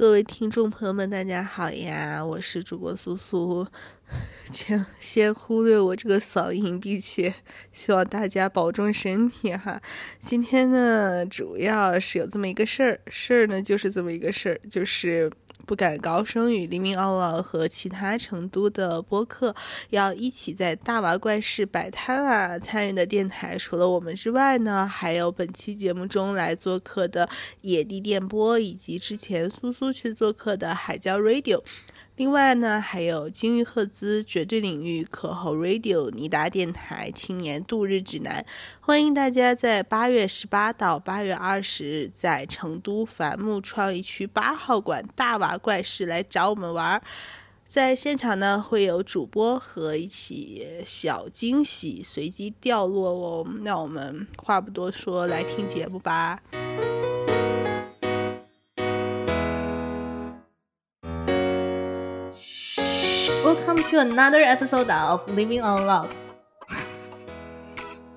各位听众朋友们，大家好呀！我是主播苏苏，请先忽略我这个嗓音，并且希望大家保重身体哈。今天呢，主要是有这么一个事儿，事儿呢就是这么一个事儿，就是不敢高声与黎明奥奥和其他成都的播客要一起在大娃怪事摆摊啊。参与的电台除了我们之外呢，还有本期节目中来做客的野地电波，以及之前苏苏。去做客的海椒 Radio，另外呢还有金玉赫兹绝对领域可后 Radio 尼达电台青年度日指南，欢迎大家在八月十八到八月二十日在成都繁木创意区八号馆大娃怪事来找我们玩，在现场呢会有主播和一起小惊喜随机掉落哦。那我们话不多说，来听节目吧。Welcome to another episode of Living on Love。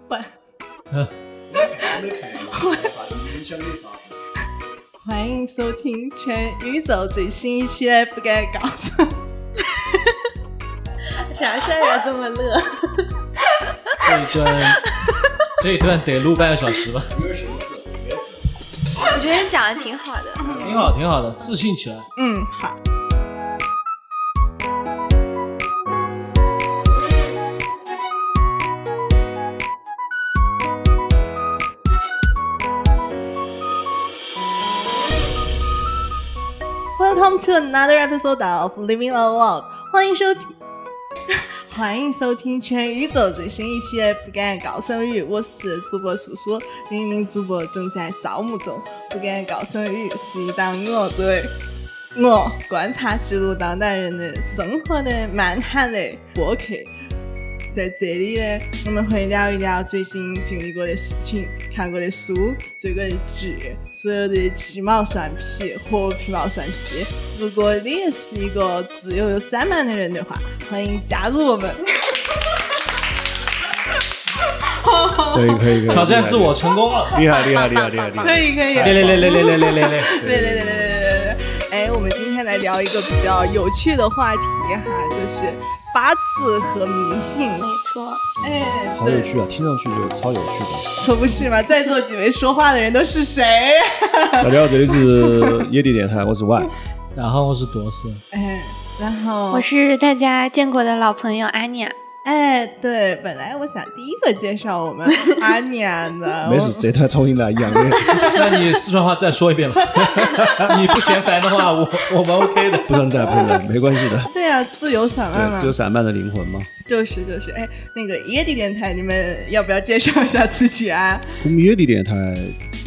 欢，欢迎收听全宇宙最新一期的不该告诉。啥事儿啊这么乐？这一段，这一段得录半个小时吧？我觉得讲的挺好的，挺好，挺好的，自信起来。嗯，好。Welcome to another episode of Living a World。欢迎收听，欢迎收听全宇宙最新一期的《不敢高声语》。我是主播苏苏，另一名主播正在招募中。《不敢高声语》是一档我作为我观察记录当代人的生活的漫谈的播客。在这里呢，我们会聊一聊最近经历过的事情、看过的书、追过的剧，所有的鸡毛蒜皮和皮毛蒜皮。如果你也是一个自由又散漫的人的话，欢迎加入我们。可以可以可以，挑战自我成功了，厉害厉害厉害厉害厉害！可以可以，来来来来来来来来来来来来来来！来聊一个比较有趣的话题哈，就是。八字和迷信，没错，哎，好有趣啊，听上去就超有趣的，可不是嘛？在座几位说话的人都是谁？大家好，这里是野地电台，我是万，然后我是多斯，哎，然后我是大家见过的老朋友阿尼亚。哎，对，本来我想第一个介绍我们阿年的，没事，这段重新来一样的。那你四川话再说一遍了，你不嫌烦的话，我我们 OK 的，不能再不能，没关系的。对啊，自由散漫嘛，自由散漫的灵魂嘛。就是就是，哎，那个野地电台，你们要不要介绍一下自己啊？我们野地电台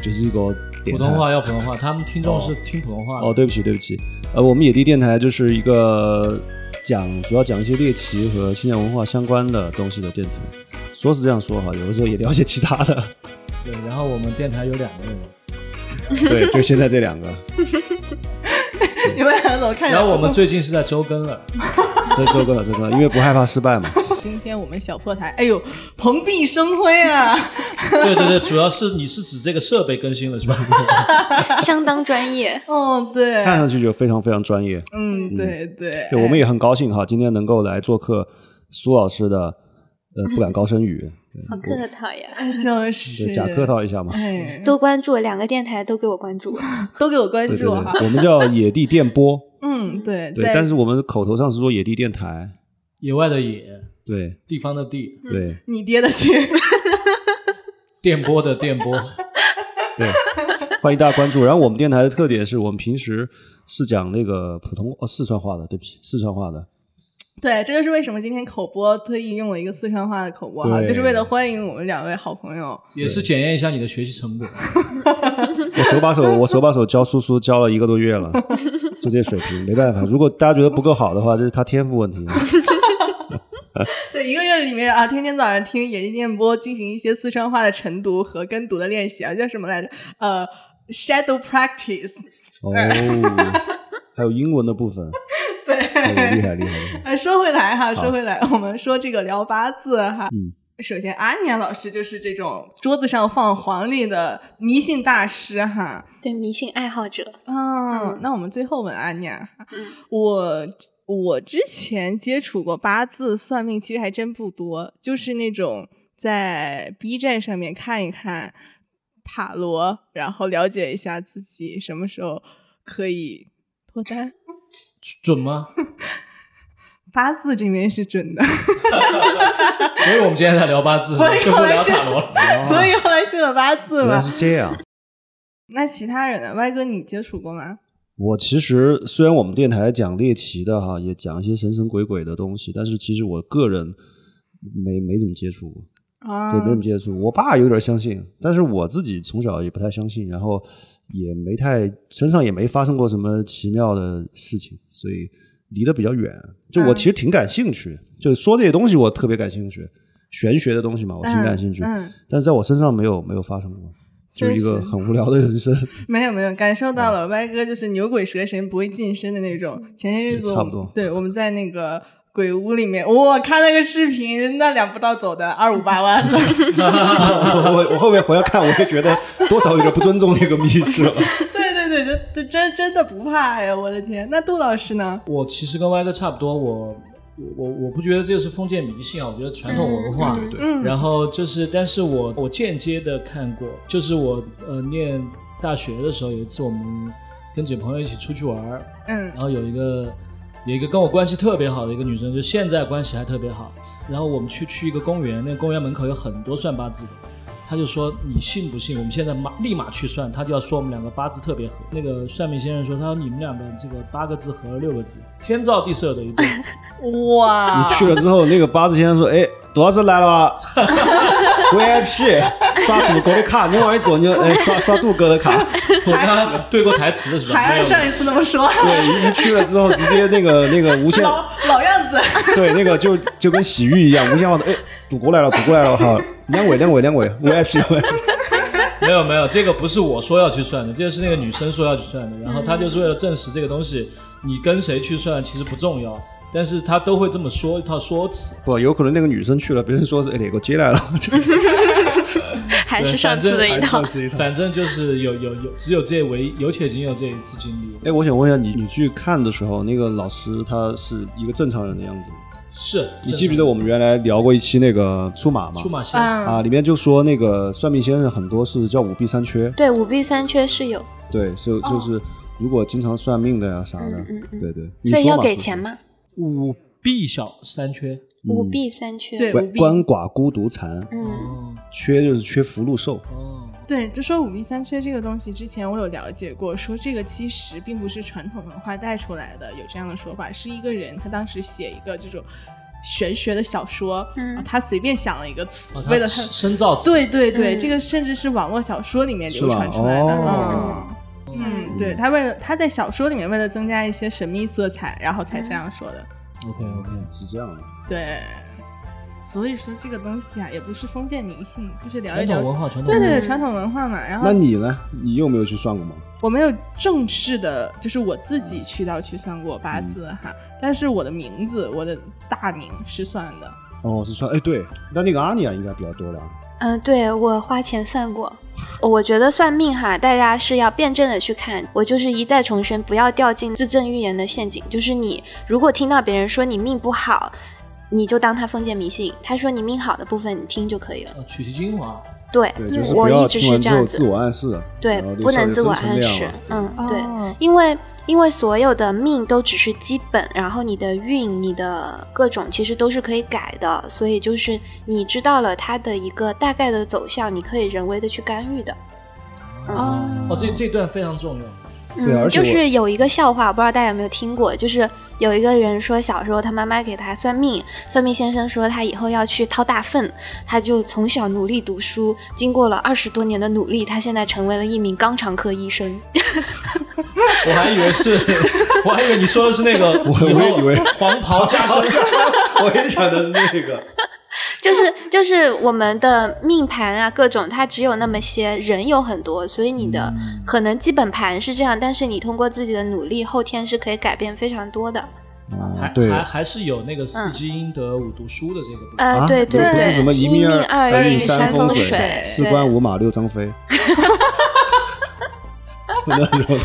就是一个普通话要普通话，他们听众是听普通话。哦，对不起对不起，呃，我们野地电台就是一个。讲主要讲一些猎奇和青年文化相关的东西的电台，说是这样说哈，有的时候也了解其他的。对，然后我们电台有两个人，对，就现在这两个。你们两个怎么看？然后我们最近是在周更了，在周更了，周更了，因为不害怕失败嘛。今天我们小破台，哎呦，蓬荜生辉啊！对对对，主要是你是指这个设备更新了是吧？相当专业。哦，对，看上去就非常非常专业。嗯，对对。我们也很高兴哈，今天能够来做客苏老师的呃不敢高声语。好客套呀，就是假客套一下嘛。多关注两个电台，都给我关注，都给我关注哈。我们叫野地电波。嗯，对对，但是我们口头上是说野地电台，野外的野。对，地方的地，对，你爹的爹，电波的电波，对，欢迎大家关注。然后我们电台的特点是我们平时是讲那个普通哦四川话的，对不起，四川话的。对，这就是为什么今天口播特意用了一个四川话的口播哈，就是为了欢迎我们两位好朋友，也是检验一下你的学习成果。我手把手，我手把手教苏苏教了一个多月了，就这水平，没办法。如果大家觉得不够好的话，这是他天赋问题。对，一个月里面啊，天天早上听野地电波，进行一些四川话的晨读和跟读的练习啊，叫什么来着？呃，shadow practice。哦，还有英文的部分。对，厉害厉害厉害。说回来哈，说回来，我们说这个聊八字哈。嗯。首先，阿尼亚老师就是这种桌子上放黄历的迷信大师哈。对迷信爱好者，嗯，那我们最后问阿尼亚，嗯我我之前接触过八字算命，其实还真不多，就是那种在 B 站上面看一看塔罗，然后了解一下自己什么时候可以脱单。准吗？八字这边是准的，所以我们今天在聊八字，所以就不后来去聊塔罗了。所以后来信了八字原来嘛。是这样。那其他人呢？歪哥，你接触过吗？我其实虽然我们电台讲猎奇的哈，也讲一些神神鬼鬼的东西，但是其实我个人没没怎么接触过，啊对，没怎么接触。我爸有点相信，但是我自己从小也不太相信，然后也没太身上也没发生过什么奇妙的事情，所以离得比较远。就我嗯其实挺感兴趣，就是说这些东西我特别感兴趣，玄学的东西嘛，我挺感兴趣，嗯，但是在我身上没有没有发生过，就是一个很无聊的人生。没有没有，感受到嗯了歪哥就是牛鬼蛇神不会近身的那种。前些日子我们差不多对我们在那个鬼屋里面，我看那个视频，那两步道走的二五八万的。我我后面回来看，我也觉得多少有点不尊重那个密室了。对 对对，这这真真的不怕呀！我的天，那杜老师呢？我其实跟歪哥差不多，我我我不觉得这个是封建迷信啊，我觉得传统文化。对对嗯，然后就是，但是我我间接的看过，就是我呃念大学的时候，有一次我们跟几个朋友一起出去玩，嗯然后有一个有一个跟我关系特别好的一个女生，就现在关系还特别好。然后我们去去一个公园，那个公园门口有很多算八字的。他就说：“你信不信？我们现在马立马去算。”他就要说我们两个八字特别合。那个算命先生说：“他说你们两个这个八个字合了六个字，天造地设的一对。哇，你去了之后，那个八字先生说：“哎，杜老师来了吧 ？VIP 刷杜哥的卡，你往一坐，你就哎刷刷杜哥的卡。”我跟他对过台词的是吧？还按上一次那么说，对，一一去了之后，直接那个那个无限，老老样子。对，那个就就跟洗浴一样，无限化的。哎，赌过来了，赌过来了，好，两位两位两位，VIP 两位。没有没有，这个不是我说要去算的，这个是那个女生说要去算的。然后她就是为了证实这个东西，你跟谁去算其实不重要，但是他都会这么说一套说辞。不，有可能那个女生去了，别人说是哎哪个接来了，还是上次的一套还是上。次一套。反正就是有有有，只有这唯有且仅有这一次经历。哎，我想问一下你，你去看的时候，那个老师他是一个正常人的样子吗？是你记不记得我们原来聊过一期那个出马吗？出马仙？嗯啊，里面就说那个算命先生很多是叫五弊三缺，对，五弊三缺是有，对，就就是如果经常算命的呀啥的，嗯嗯嗯对对，所以要给钱吗？五弊小三缺。五弊三缺。对，说五弊鳏寡孤独残，缺就是缺福禄寿，哦，对，就说五弊三缺这个东西，之前我有了解过，说这个其实并不是传统文化带出来的，有这样的说法，是一个人他当时写一个这种玄学的小说，嗯啊他随便想了一个词，哦为了他。深深造词。对对对，嗯这个甚至是网络小说里面流传出来的。哦嗯嗯，对他为了他在小说里面为了增加一些神秘色彩，然后才这样说的。，OK OK。是这样的。对，所以说这个东西啊，也不是封建迷信，就是聊一聊传统文化，传统对对对，传统文化嘛。然后那你呢？你有没有去算过吗？我没有正式的，就是我自己去到去算过八字哈，但是我的名字，我的大名是算的。哦，是算，哎，对，那那个阿尼亚应该比较多了。嗯，对我花钱算过。我觉得算命哈，大家是要辩证的去看。我就是一再重申，不要掉进自证预言的陷阱。就是你如果听到别人说你命不好，你就当他封建迷信。他说你命好的部分，你听就可以了。呃取其精华。对，对，就是不要我一直听完之后是这样子自。我暗示，对，不能自我暗示。嗯，对，哦因为因为所有的命都只是基本，然后你的运、你的各种其实都是可以改的，所以就是你知道了它的一个大概的走向，你可以人为的去干预的。哦哦，这这段非常重要。嗯，而且就是有一个笑话，我不知道大家有没有听过，就是有一个人说小时候他妈妈给他算命，算命先生说他以后要去掏大粪，他就从小努力读书，经过了二十多年的努力，他现在成为了一名肛肠科医生。我还以为是，我还以为你说的是那个，我我也以为黄袍加身。我也想的是那个。就是就是我们的命盘啊，各种它只有那么些，人有很多，所以你的可能基本盘是这样，但是你通过自己的努力，后天是可以改变非常多的。还对还还是有那个四积阴德五读书的这个部分。呃，啊，对对不是，什么一命命二运三风水，四官五马六张飞。那时候，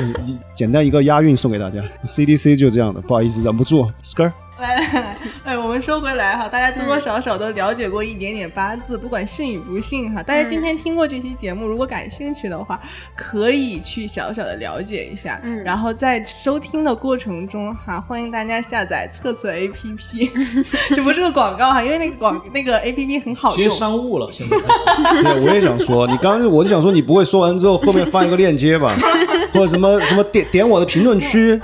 嗯简单一个押韵送给大家。CDC 就这样的，不好意思，忍不住。skr 哎，我们说回来哈，大家多多少少都了解过一点点八字，不管信与不信哈。大家今天听过这期节目，如果感兴趣的话，可以去小小的了解一下。嗯然后在收听的过程中哈，欢迎大家下载测测 APP，这不是个广告哈，因为那个广 那个 APP 很好接。商务了，现在开始。对，我也想说，你刚刚我就想说，你不会说完之后后面放一个链接吧，或者什么什么点点我的评论区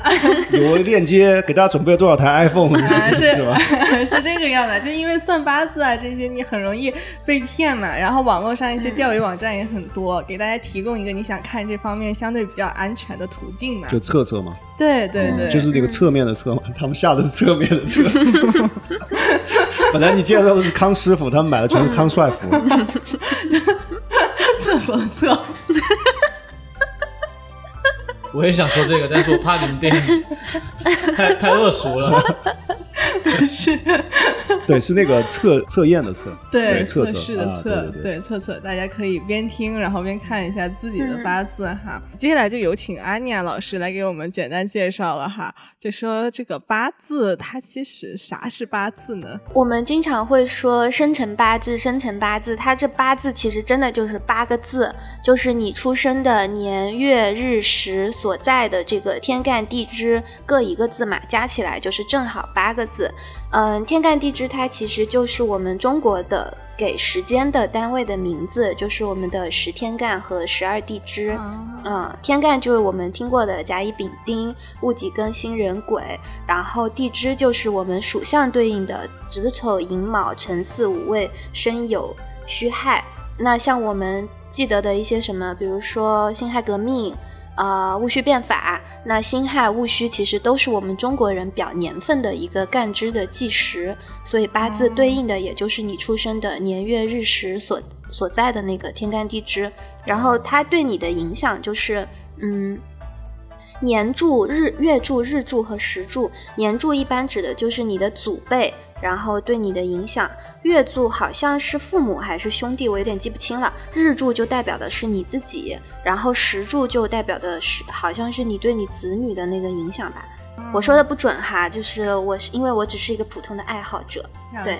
有个链接，给大家准备了多少台 iPhone，是吧？是这个样的，就因为算八字啊这些，你很容易被骗嘛。然后网络上一些钓鱼网站也很多，给大家提供一个你想看这方面相对比较安全的途径嘛。就测测嘛，对对对，嗯就是那个侧面的侧嘛，他们下的是侧面的侧。本来你介绍的是康师傅，他们买的全是康帅傅。厕所的厕。我也想说这个，但是我怕你们店太太恶俗了。对，是那个测测验的测，对，测测试的啊测，对对对测测，大家可以边听，然后边看一下自己的八字哈。接下来就有请安妮亚老师来给我们简单介绍了哈，就说这个八字它其实啥是八字呢？我们经常会说生辰八字，生辰八字，它这八字其实真的就是八个字，就是你出生的年月日时所在的这个天干地支各一个字嘛，加起来就是正好八个字。嗯，天干地支它其实就是我们中国的给时间的单位的名字，就是我们的十天干和十二地支。嗯，天干就是我们听过的甲乙丙丁、戊己庚辛壬癸，然后地支就是我们属相对应的子丑寅卯辰巳午未申酉戌亥。那像我们记得的一些什么，比如说辛亥革命。呃，戊戌变法，那辛亥、戊戌其实都是我们中国人表年份的一个干支的计时，所以八字对应的也就是你出生的年月日时所所在的那个天干地支，然后它对你的影响就是，嗯，年柱、日月柱、日柱和时柱。年柱一般指的就是你的祖辈，然后对你的影响。月柱好像是父母还是兄弟，我有点记不清了。日柱就代表的是你自己，然后时柱就代表的是好像是你对你子女的那个影响吧。我说的不准哈，就是我是因为我只是一个普通的爱好者。对。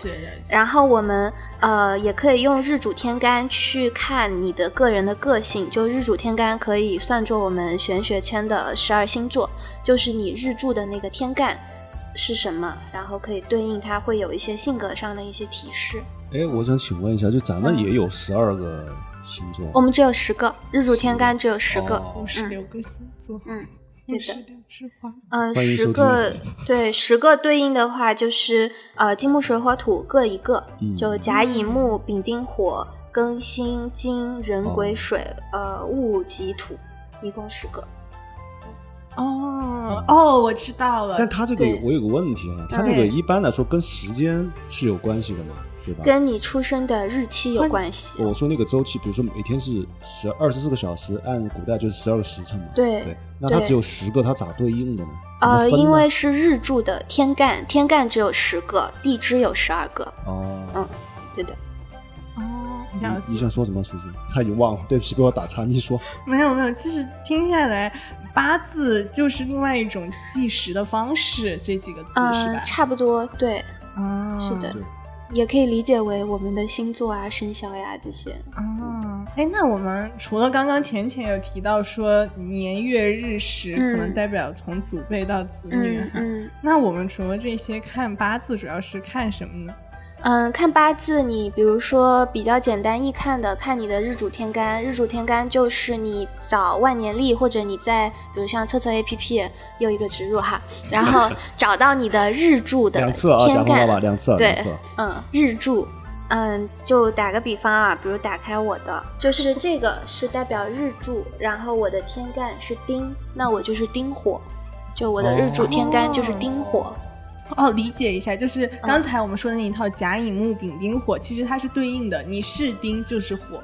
然后我们呃也可以用日主天干去看你的个人的个性，就日主天干可以算作我们玄学圈的十二星座，就是你日柱的那个天干是什么，然后可以对应它会有一些性格上的一些提示。哎，我想请问一下，就咱们也有十二个星座我们只有十个日主天干，只有十个。哦五十六个星座，嗯，对的。嗯十个对十个对应的话就是呃金木水火土各一个，嗯就甲乙木丙丁火庚辛金壬癸哦水，呃戊己土，一共十个。哦哦，我知道了。但他这个我有个问题啊，他这个一般来说跟时间是有关系的嘛，对吧？跟你出生的日期有关系。我说那个周期，比如说每天是十二十四个小时，按古代就是十二个时辰嘛。对对，那它只有十个，它咋对应的呢？呃，因为是日柱的天干，天干只有十个，地支有十二个。哦，嗯对的。哦，你。想说什么，叔叔？他已经忘了，对不起，被我打岔。你说，没有没有，其实听下来，八字就是另外一种计时的方式，这几个字是呃吧，？差不多，对，啊，是的，也可以理解为我们的星座啊、生肖呀这些。啊，哎，那我们除了刚刚浅浅有提到说年月日时嗯可能代表从祖辈到子女哈，嗯嗯。那我们除了这些看八字，主要是看什么呢？嗯，看八字，你比如说比较简单易看的，看你的日主天干。日主天干就是你找万年历，或者你在比如像测测 APP 又一个植入哈，然后找到你的日柱的两次啊，天干，对。嗯，日柱，嗯，就打个比方啊，比如打开我的，就是这个是代表日柱，然后我的天干是丁，那我就是丁火，就我的日主天干就是丁火。哦，理解一下，就是刚才我们说的那一套甲乙木丙丁火，其实它是对应的，你是丁就是火，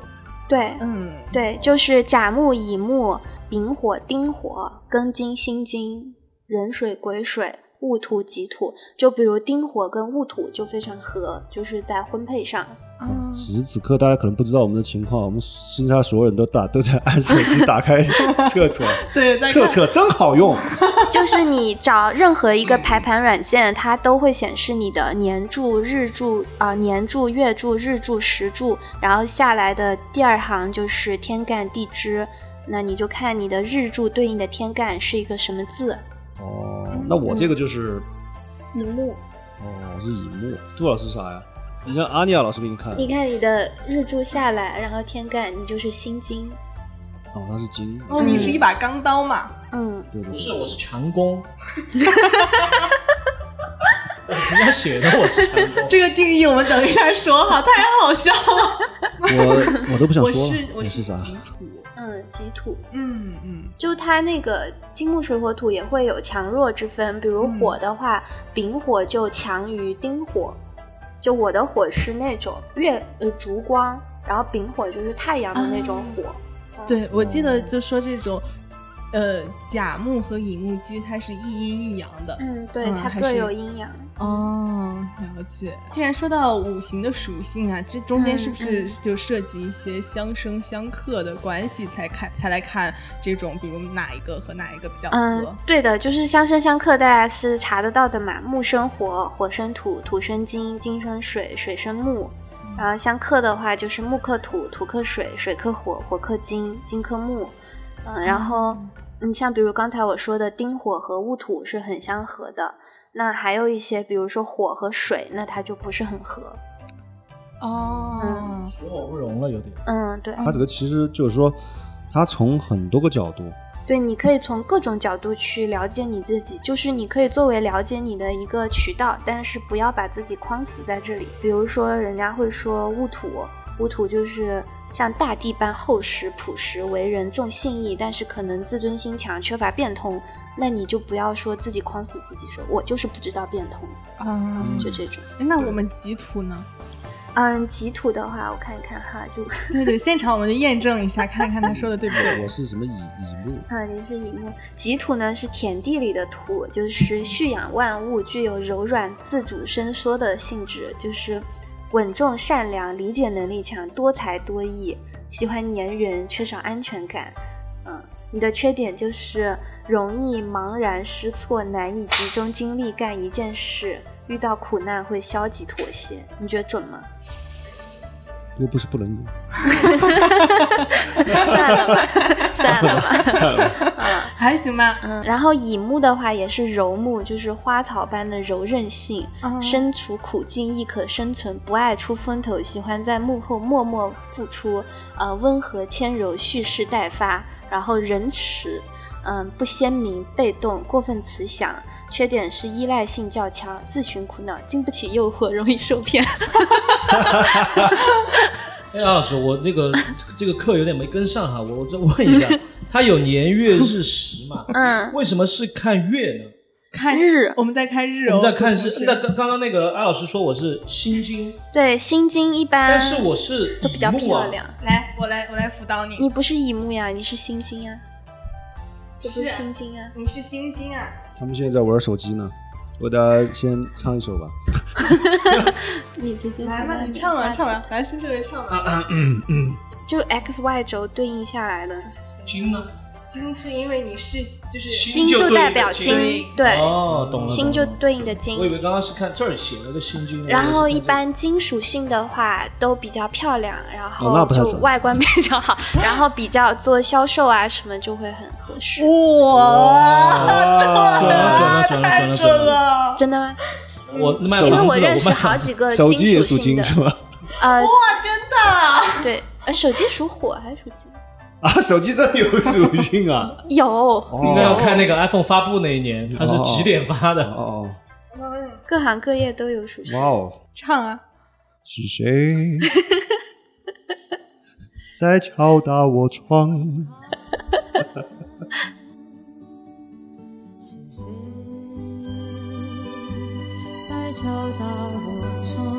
对，嗯，对，就是甲木、乙木、丙火、丁火、庚金、辛金、壬水、癸水、戊土、己土。就比如丁火跟戊土就非常合，就是在婚配上。嗯此时此刻，大家可能不知道我们的情况，我们剩下所有人都打都在按手机 打开测测，对，测测真好用。就是你找任何一个排盘软件，它都会显示你的年柱、日柱啊、年柱、月柱、日柱、时柱，然后下来的第二行就是天干地支。那你就看你的日柱对应的天干是一个什么字，哦，那我这个就是乙木。哦是乙木，杜老师啥呀？你让阿尼亚老师给你看，你看你的日柱下来，然后天干你就是心金。哦他是金，哦，你是一把钢刀嘛？嗯，对对对不是，我是强攻。我直接写的我是强攻。这个定义我们等一下说哈，太好笑了。我我都不想说了是，我是是啥？己土，嗯，己土。嗯嗯就它那个金木水火土也会有强弱之分，比如火的话，丙火就强于丁火。就我的火是那种月呃烛光，然后丙火就是太阳的那种火。对，我记得就说这种，呃，甲木和乙木其实它是一阴一阳的。嗯，对，它各有阴阳。哦，了解。既然说到五行的属性啊，这中间嗯是不是就涉及一些相生相克的关系，才看才来看这种，比如哪一个和哪一个比较合？嗯，对的，就是相生相克，大家是查得到的嘛。木生火，火生土，土生金，金生水，水生木。然后相克的话，就是木克土，土克水，水克火，火克金，金克木。嗯，然后你像比如刚才我说的丁火和戊土是很相合的，那还有一些比如说火和水，那它就不是很合。哦，水火不容了，有点。嗯，对，它这个其实就是说，它从很多个角度，对，你可以从各种角度去了解你自己，就是你可以作为了解你的一个渠道，但是不要把自己框死在这里。比如说，人家会说戊土，戊土就是像大地般厚实朴实，为人重信义，但是可能自尊心强，缺乏变通。那你就不要说自己框死自己，说我就是不知道变通，啊，就这种。那我们己土呢？嗯，己土的话，我看一看哈，就 对对，现场我们就验证一下，看一看他说的对不对我。是什么乙乙木？啊，你是乙木。己土呢是田地里的土，就是蓄养万物，具有柔软、自主伸缩的性质，就是稳重、善良、理解能力强、多才多艺，喜欢粘人，缺少安全感。嗯，你的缺点就是容易茫然失措，难以集中精力干一件事，遇到苦难会消极妥协。你觉得准吗？又不是不能用，算了吧，算了吧。算了，还行吧。嗯，然后乙木的话也是柔木，就是花草般的柔韧性，哦身处苦境亦可生存，不爱出风头，喜欢在幕后默默付出，呃，温和谦柔，蓄势待发，然后仁慈，嗯、不鲜明，被动，过分慈祥。缺点是依赖性较强，自寻苦恼，经不起诱惑，容易受骗。哎，杨老师，我那个这个课有点没跟上哈，我我再问一下，它有年月日时嘛？嗯，为什么是看月呢？看日我们在看日哦，我们在看同学。是那刚刚刚那个艾老师说我是心经，对，心经一般但是我是都比较乙木啊漂亮。来，我来，我来辅导你。你不是乙木呀，你是心经呀，这不是是心经啊。你是心经啊？他们现在在玩手机呢。我给大家先唱一首吧。你直接来嘛，从外面你唱啊，拉唱啊，来，新这位唱啊。嗯嗯嗯，就 x y 轴对应下来的，经呢？金是因为你是就是心就代表金对，哦，懂了。心就对应的金我以。为刚刚是看这儿写了个心经，然后一般金属性的话都比较漂亮，然哦后就外观比较好，然后比较做销售啊什么就会很合适。哇，这 个准了准了准了太准了准准了。真的吗？我因为我认识好几个金属性的？呃，哇，真的。对，呃，手机属火还是属金？啊，手机真的有属性啊！有，应该要看那个 iPhone 发布那一年，它是几点发的？哦各行各业都有属哦，性哇。哦，唱啊！是谁 在敲打我窗？是谁在敲打我窗？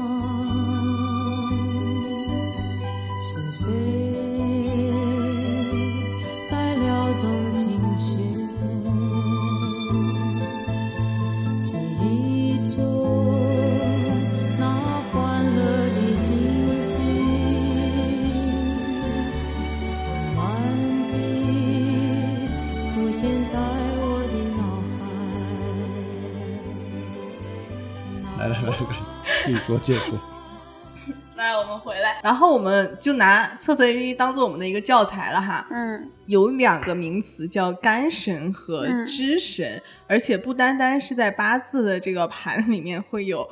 来来来，继续说，继续说。来，我们回来，然后我们就拿测测 APP 当做我们的一个教材了哈。嗯有两个名词叫干神和嗯支神，而且不单单是在八字的这个盘里面会有，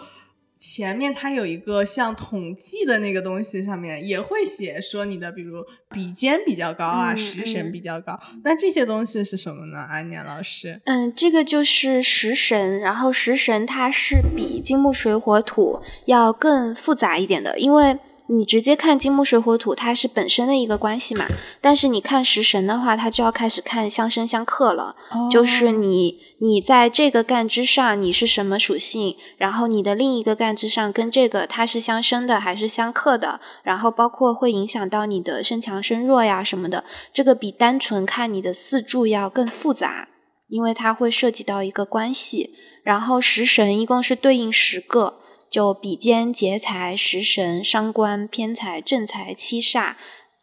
前面它有一个像统计的那个东西，上面也会写说你的，比如比肩比较高啊，嗯食神嗯比较高。那这些东西是什么呢？安念老师？嗯，这个就是食神，然后食神它是比金木水火土要更复杂一点的，因为你直接看金木水火土，它是本身的一个关系嘛，但是你看食神的话，它就要开始看相生相克了。就是你你在这个干支上你是什么属性，然后你的另一个干支上跟这个它是相生的还是相克的，然后包括会影响到你的身强身弱呀什么的，这个比单纯看你的四柱要更复杂，因为它会涉及到一个关系。然后食神一共是对应十个，就比肩、劫财、食神、伤官、偏财、正财、七煞、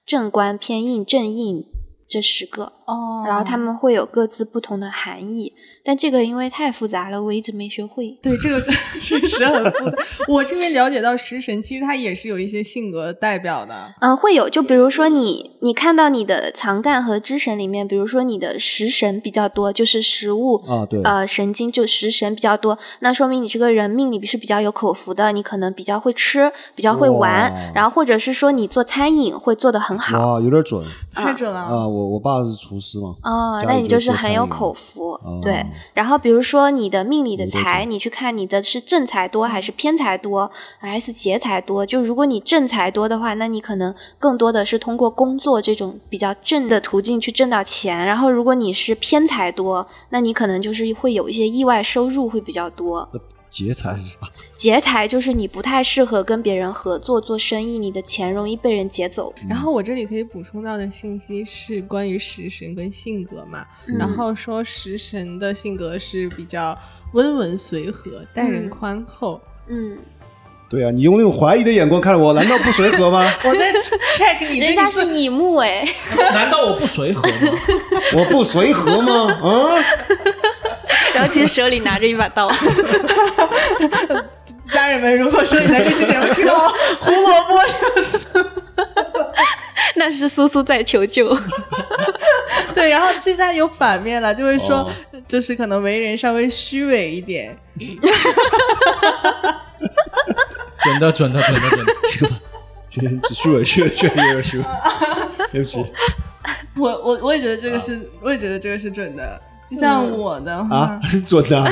正官、偏印、正印这十个。哦然后他们会有各自不同的含义，但这个因为太复杂了，我一直没学会。对这个 确实很复杂。我这边了解到食神，其实它也是有一些性格代表的。嗯、会有，就比如说你，你看到你的藏干和支神里面，比如说你的食神比较多，就是食物啊对呃，神经就食神比较多，那说明你这个人命里是比较有口福的，你可能比较会吃，比较会玩，然后或者是说你做餐饮会做得很好。哇，有点准太准了！啊！我我爸是厨师嘛，哦，那你就是很有口福，哦对。然后比如说你的命里的财，你去看你的是正财多还是偏财多，还是劫财多？就如果你正财多的话，那你可能更多的是通过工作这种比较正的途径去挣到钱。然后如果你是偏财多，那你可能就是会有一些意外收入会比较多。那劫财是啥？劫财就是你不太适合跟别人合作做生意，你的钱容易被人劫走。然后我这里可以补充到的信息是关于食神跟性格嘛，嗯然后说食神的性格是比较温文随和，待人嗯宽厚。嗯，对啊，你用那种怀疑的眼光看着我，难道不随和吗？我在 check 你人家是乙木哎，难道我不随和吗？我不随和吗？啊，然后其实手里拿着一把刀。家人们，如果说你在这期节目听到胡萝卜这个词，那是苏苏在求救。对，然后其实它有反面了，就会说、哦就是可能为人稍微虚伪一点。准的，准的，准的，准的。这个这这虚伪，确确实有点虚伪，对不起我我我也觉得这个是，我也觉得这个是准的。就像我的话，啊，是准的啊。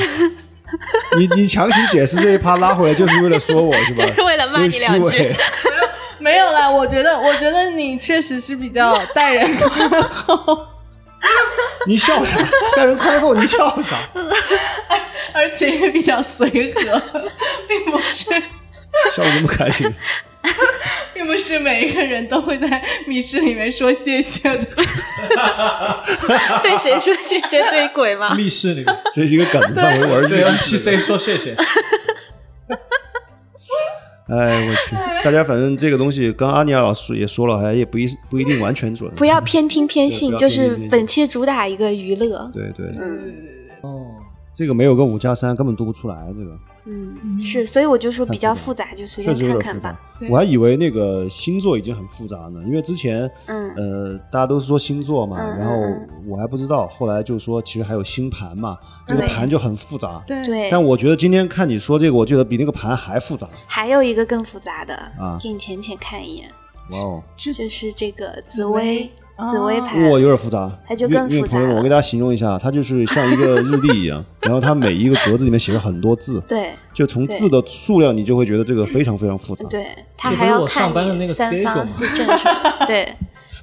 你你强行解释这一趴拉回来，就是为了说我 是吧？就是为了骂你两句 没有啦，我觉得我觉得你确实是比较待人宽厚，你笑啥？待人宽厚，你笑啥？而且也比较随和，并不是笑得这么开心？并不是每一个人都会在密室里面说谢谢的。对谁说谢谢对鬼吗？密室里面，这是一个梗，上回玩对 NPC 说谢谢。哎，我去！大家反正这个东西，刚刚阿尼亚老师也说了，还也不一不一定完全准。不要偏听偏信，就是本期主打一个娱乐。对对，哦，这个没有个五加三根本读不出来。这个嗯，是，所以我就说比较复杂，就随确便实有点复杂。看看吧。。我还以为那个星座已经很复杂呢，因为之前嗯。呃大家都是说星座嘛，嗯然后嗯我还不知道，后来就说其实还有星盘嘛，那个盘就很复杂。对。对，但我觉得今天看你说这个，我觉得比那个盘还复杂。还有一个更复杂的啊，给你浅浅看一眼，哇哦，就是这个紫薇哦紫薇盘哇，有点复杂，它就因为更复杂因为朋友们，我给大家形容一下，它就是像一个日历一样，然后它每一个格子里面写了很多字，对就从字的数量，你就会觉得这个非常非常复杂。对，它这不是我还要看上班的那个你三 schedule 吗方四正什么，对，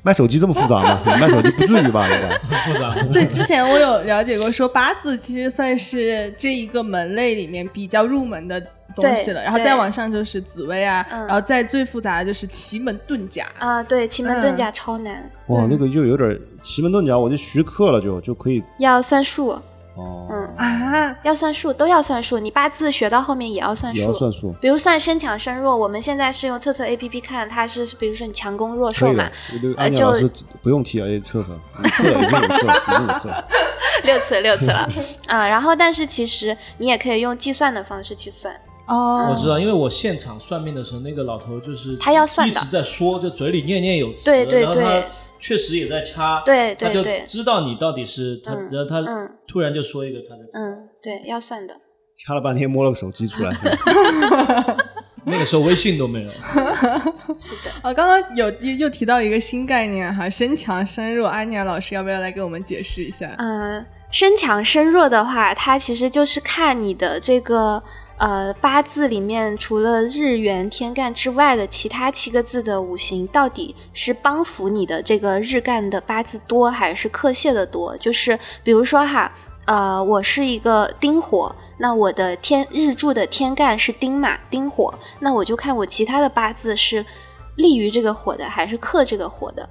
卖手机这么复杂吗？你 卖手机不至于吧？应该。很复杂。对，之前我有了解过，说八字其实算是这一个门类里面比较入门的东西了，对然后再往上就是紫薇啊，嗯然后再最复杂的就是奇门遁甲。啊，对，奇门遁嗯甲超难，哇，那个就有点奇门遁甲，我就徐克了就，就可以要算数，哦，嗯，啊，要算数，都要算数。你八字学到后面也要算数也要数，算数，比如算身强身弱，我们现在是用测测 A P P 看，它是比如说你强攻弱受嘛，。这个呃就不用提，A，测测，你测了已经有测了，已经有测了。六次六次了，啊、然后但是其实你也可以用计算的方式去算，哦，我知道，因为我现场算命的时候，那个老头就是他要算的。一直在说，就嘴里念念有词，对对然后他对确实也在掐，对对他就对。知道你到底是他，嗯然后他嗯。突然就说一个，他就知道。嗯，对，要算的。掐了半天摸了个手机出来，那个时候微信都没有，是的，啊，刚刚有又又提到一个新概念哈，身强身弱，安妮亚老师要不要来给我们解释一下？嗯，身强身弱的话，它其实就是看你的这个呃八字里面，除了日元天干之外的其他七个字的五行，到底是帮扶你的这个日干的八字多，还是克泄的多？就是比如说哈，呃，我是一个丁火。那我的天日柱的天干是丁马丁火，那我就看我其他的八字是利于这个火的，还是克这个火的。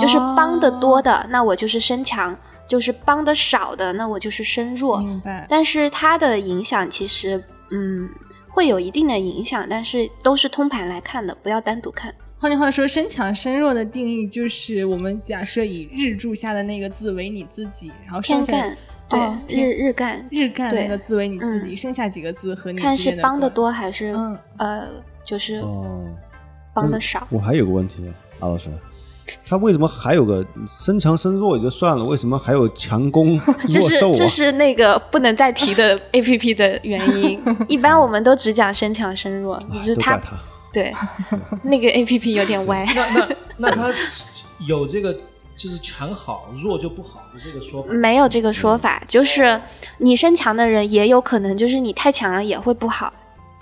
就是帮的多的，那我就是身强；就是帮的少的，那我就是身弱。明白。但是它的影响其实，嗯，会有一定的影响，但是都是通盘来看的，不要单独看。换句话说，身强身弱的定义就是我们假设以日柱下的那个字为你自己，然后剩下天干，对，哦日日干，日干对那个字为你自己，嗯剩下几个字和你看是。帮的多还是、嗯呃，就是哦，帮的少。我还有个问题，阿老师，他为什么还有个身强身弱也就算了，为什么还有强攻 这是弱受啊？这是那个不能再提的 A P P 的原因。一般我们都只讲身强身弱，只他。对 那个 A P P 有点歪。那那那他有这个就是强好弱就不好的这个说法，没有这个说法，就是你身强的人也有可能就是你太强了也会不好，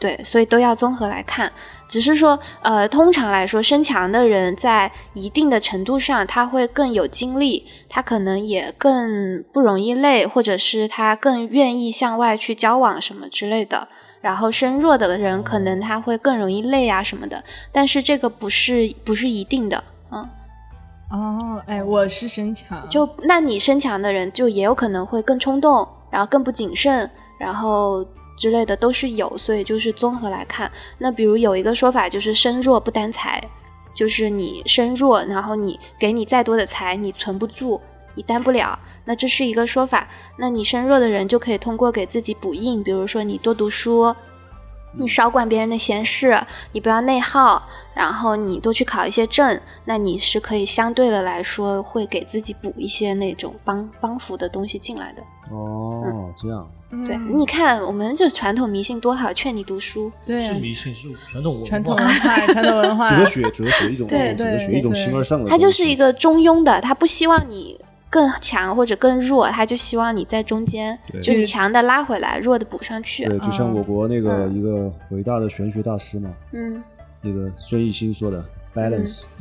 对，所以都要综合来看。只是说，呃，通常来说，身强的人在一定的程度上，他会更有精力，他可能也更不容易累，或者是他更愿意向外去交往什么之类的。然后身弱的人可能他会更容易累啊什么的，但是这个不是不是一定的，嗯。哦，哎，我是身强，就那你身强的人，就也有可能会更冲动，然后更不谨慎，然后之类的都是有，所以就是综合来看。那比如有一个说法就是身弱不担财，就是你身弱，然后你给你再多的财，你存不住，你担不了。那这是一个说法。那你身弱的人就可以通过给自己补印，比如说你多读书，你少管别人的闲事，你不要内耗，然后你多去考一些证，那你是可以相对的来说会给自己补一些那种帮帮扶的东西进来的。哦，这样，对，嗯你看我们这传统迷信多好，劝你读书。对。是迷信是传统文化，传统文化，传统文化，哲学，哲学一种对哲学，一种形而上的东西。他就是一个中庸的，他不希望你更强或者更弱，他就希望你在中间，对。就你强的拉回来，弱的补上去。对，就像我国那个嗯。一个伟大的玄学大师嘛，嗯，那个孙艺兴说的 balance。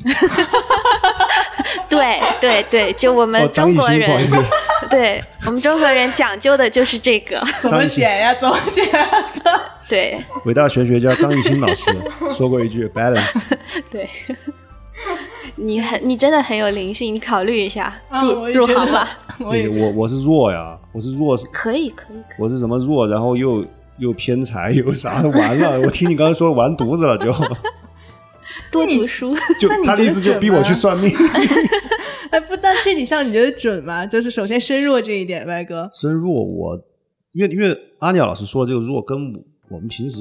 对对对，就我们哦，张艺兴，中国人，不好意思，对我们中国人讲究的就是这个。怎么减呀？怎么减？对伟大玄学家张艺兴老师说过一句 balance。对，你很你真的很有灵性，你考虑一下啊入入行吧。对我我是弱呀，我是弱，可以可以可以。我是什么弱，然后又又偏财又啥的，完了，我听你刚才说完犊子了，就 多读书，就他的意思就逼我去算命。哎，不，但这几项你觉得准吗？就是首先身弱这一点，歪哥身弱我，因为因为阿尼亚老师说的这个弱跟我们平时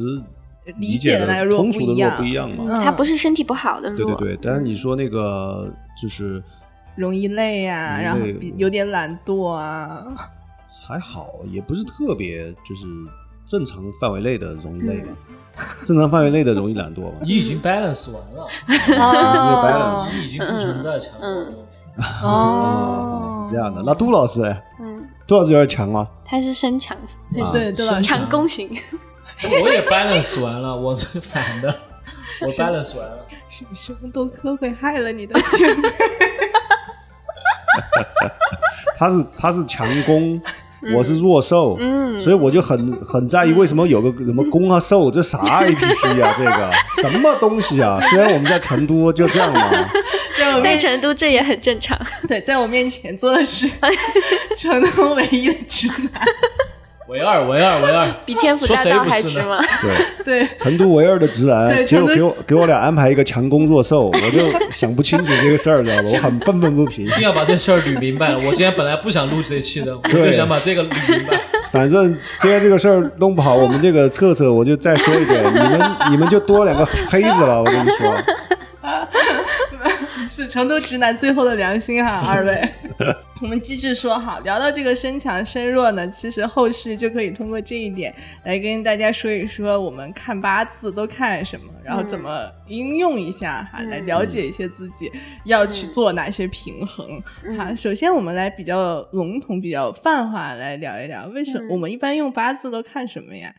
理解解的那个弱通俗的弱不一样嘛。嗯他不是身体不好的弱，对对对，但是你说那个就是容易累呀、容易然后有点懒惰啊。还好，也不是特别就是正常范围内的容易累吧，嗯正常范围内的容易懒惰吧。你 已经 balance 完了，哦你已经不存在强迫症。哦，是这样的。那杜老师呢？嗯，杜老师有点强吗？他是身强，对啊对对吧？强攻型。我也 balance 完了，我是反的，我 balance 完了。什什么都科会害了你的心？他是他是强攻，我是弱瘦，嗯所以我就很很在意为什么有个什么攻啊受，这啥 A P P 啊？这个什么东西啊？虽然我们在成都就这样嘛，在成都这也很正常。对，在我面前做的是 成都唯一的直男。唯二，唯二，唯二，比天府说谁大道不是呢？还直吗？对，对，成都唯二的直男，结果给我给我俩安排一个强攻弱受，我就想不清楚这个事儿，知道吧？我很愤愤不平一。定要把这事儿捋明白了。我今天本来不想录这一期的，我就想把这个捋明白。反正今天这个事儿弄不好，我们这个策策，我就再说一遍，你们你们就多两个黑子了，我跟你说。是成都直男最后的良心哈，二位。我们继续说好，聊到这个身强身弱呢，其实后续就可以通过这一点来跟大家说一说，我们看八字都看什么，然后怎么应用一下哈，来了解一些自己要去做哪些平衡哈。首先，我们来比较笼统、比较泛化来聊一聊，为什么我们一般用八字都看什么呀？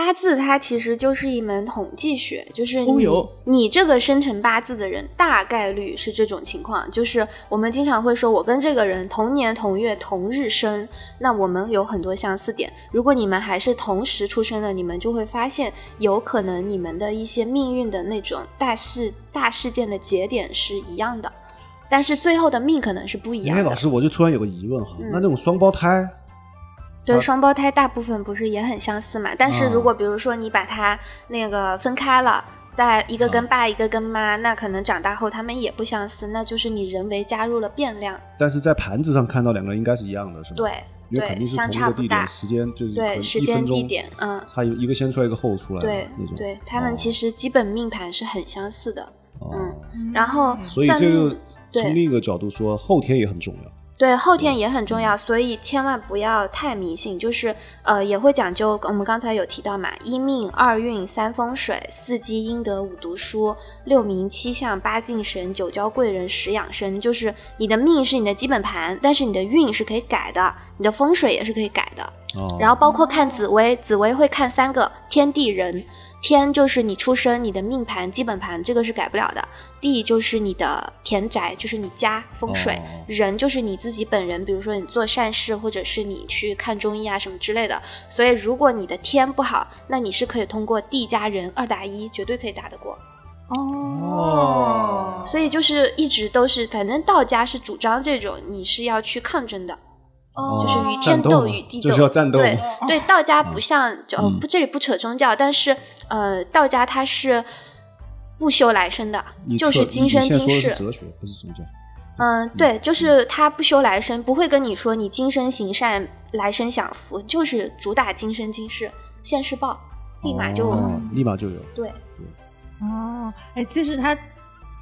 八字它其实就是一门统计学，就是你、哦你这个生辰八字的人，大概率是这种情况。就是我们经常会说，我跟这个人同年同月同日生，那我们有很多相似点。如果你们还是同时出生的，你们就会发现，有可能你们的一些命运的那种大事大事件的节点是一样的，但是最后的命可能是不一样的。因为。老师，我就突然有个疑问哈，嗯那那种双胞胎，对，啊双胞胎大部分不是也很相似嘛？但是如果比如说你把它那个分开了，在一个跟爸一个跟妈，那可能长大后他们也不相似，那就是你人为加入了变量。但是在盘子上看到两个人应该是一样的，是吗？，对对，因为肯定是相同一个地点、差。时间，就是对，时间地点，嗯，差一一个先出来，一个后出来对那种。对，他们哦其实基本命盘是很相似的。哦嗯，然后所以这个从另一个角度说，后天也很重要。对，后天也很重要，所以千万不要太迷信。就是呃，也会讲究，我们刚才有提到嘛，一命、二运、三风水、四积阴德、五读书、六名七相、八敬神、九交贵人、十养生。就是你的命是你的基本盘，但是你的运是可以改的，你的风水也是可以改的。哦，然后包括看紫薇，紫薇会看三个天地人。天就是你出生你的命盘基本盘，这个是改不了的。地就是你的田宅，就是你家风水。哦人就是你自己本人，比如说你做善事，或者是你去看中医啊什么之类的。所以如果你的天不好，那你是可以通过地加人二打一，绝对可以打得过。哦，所以就是一直都是，反正道家是主张这种，你是要去抗争的。哦就是与天斗，战斗嘛与地斗，就是要战斗对对，道家不像，就、不，这里不扯宗教，但是呃，道家它是不修来生的，就是今生今世。哲学，不是宗教。嗯，对，就是他不修来生，不会跟你说你今生行善，来生享福，就是主打今生今世，现世报，立马就、哦立马就有。对。哦，哎，其实他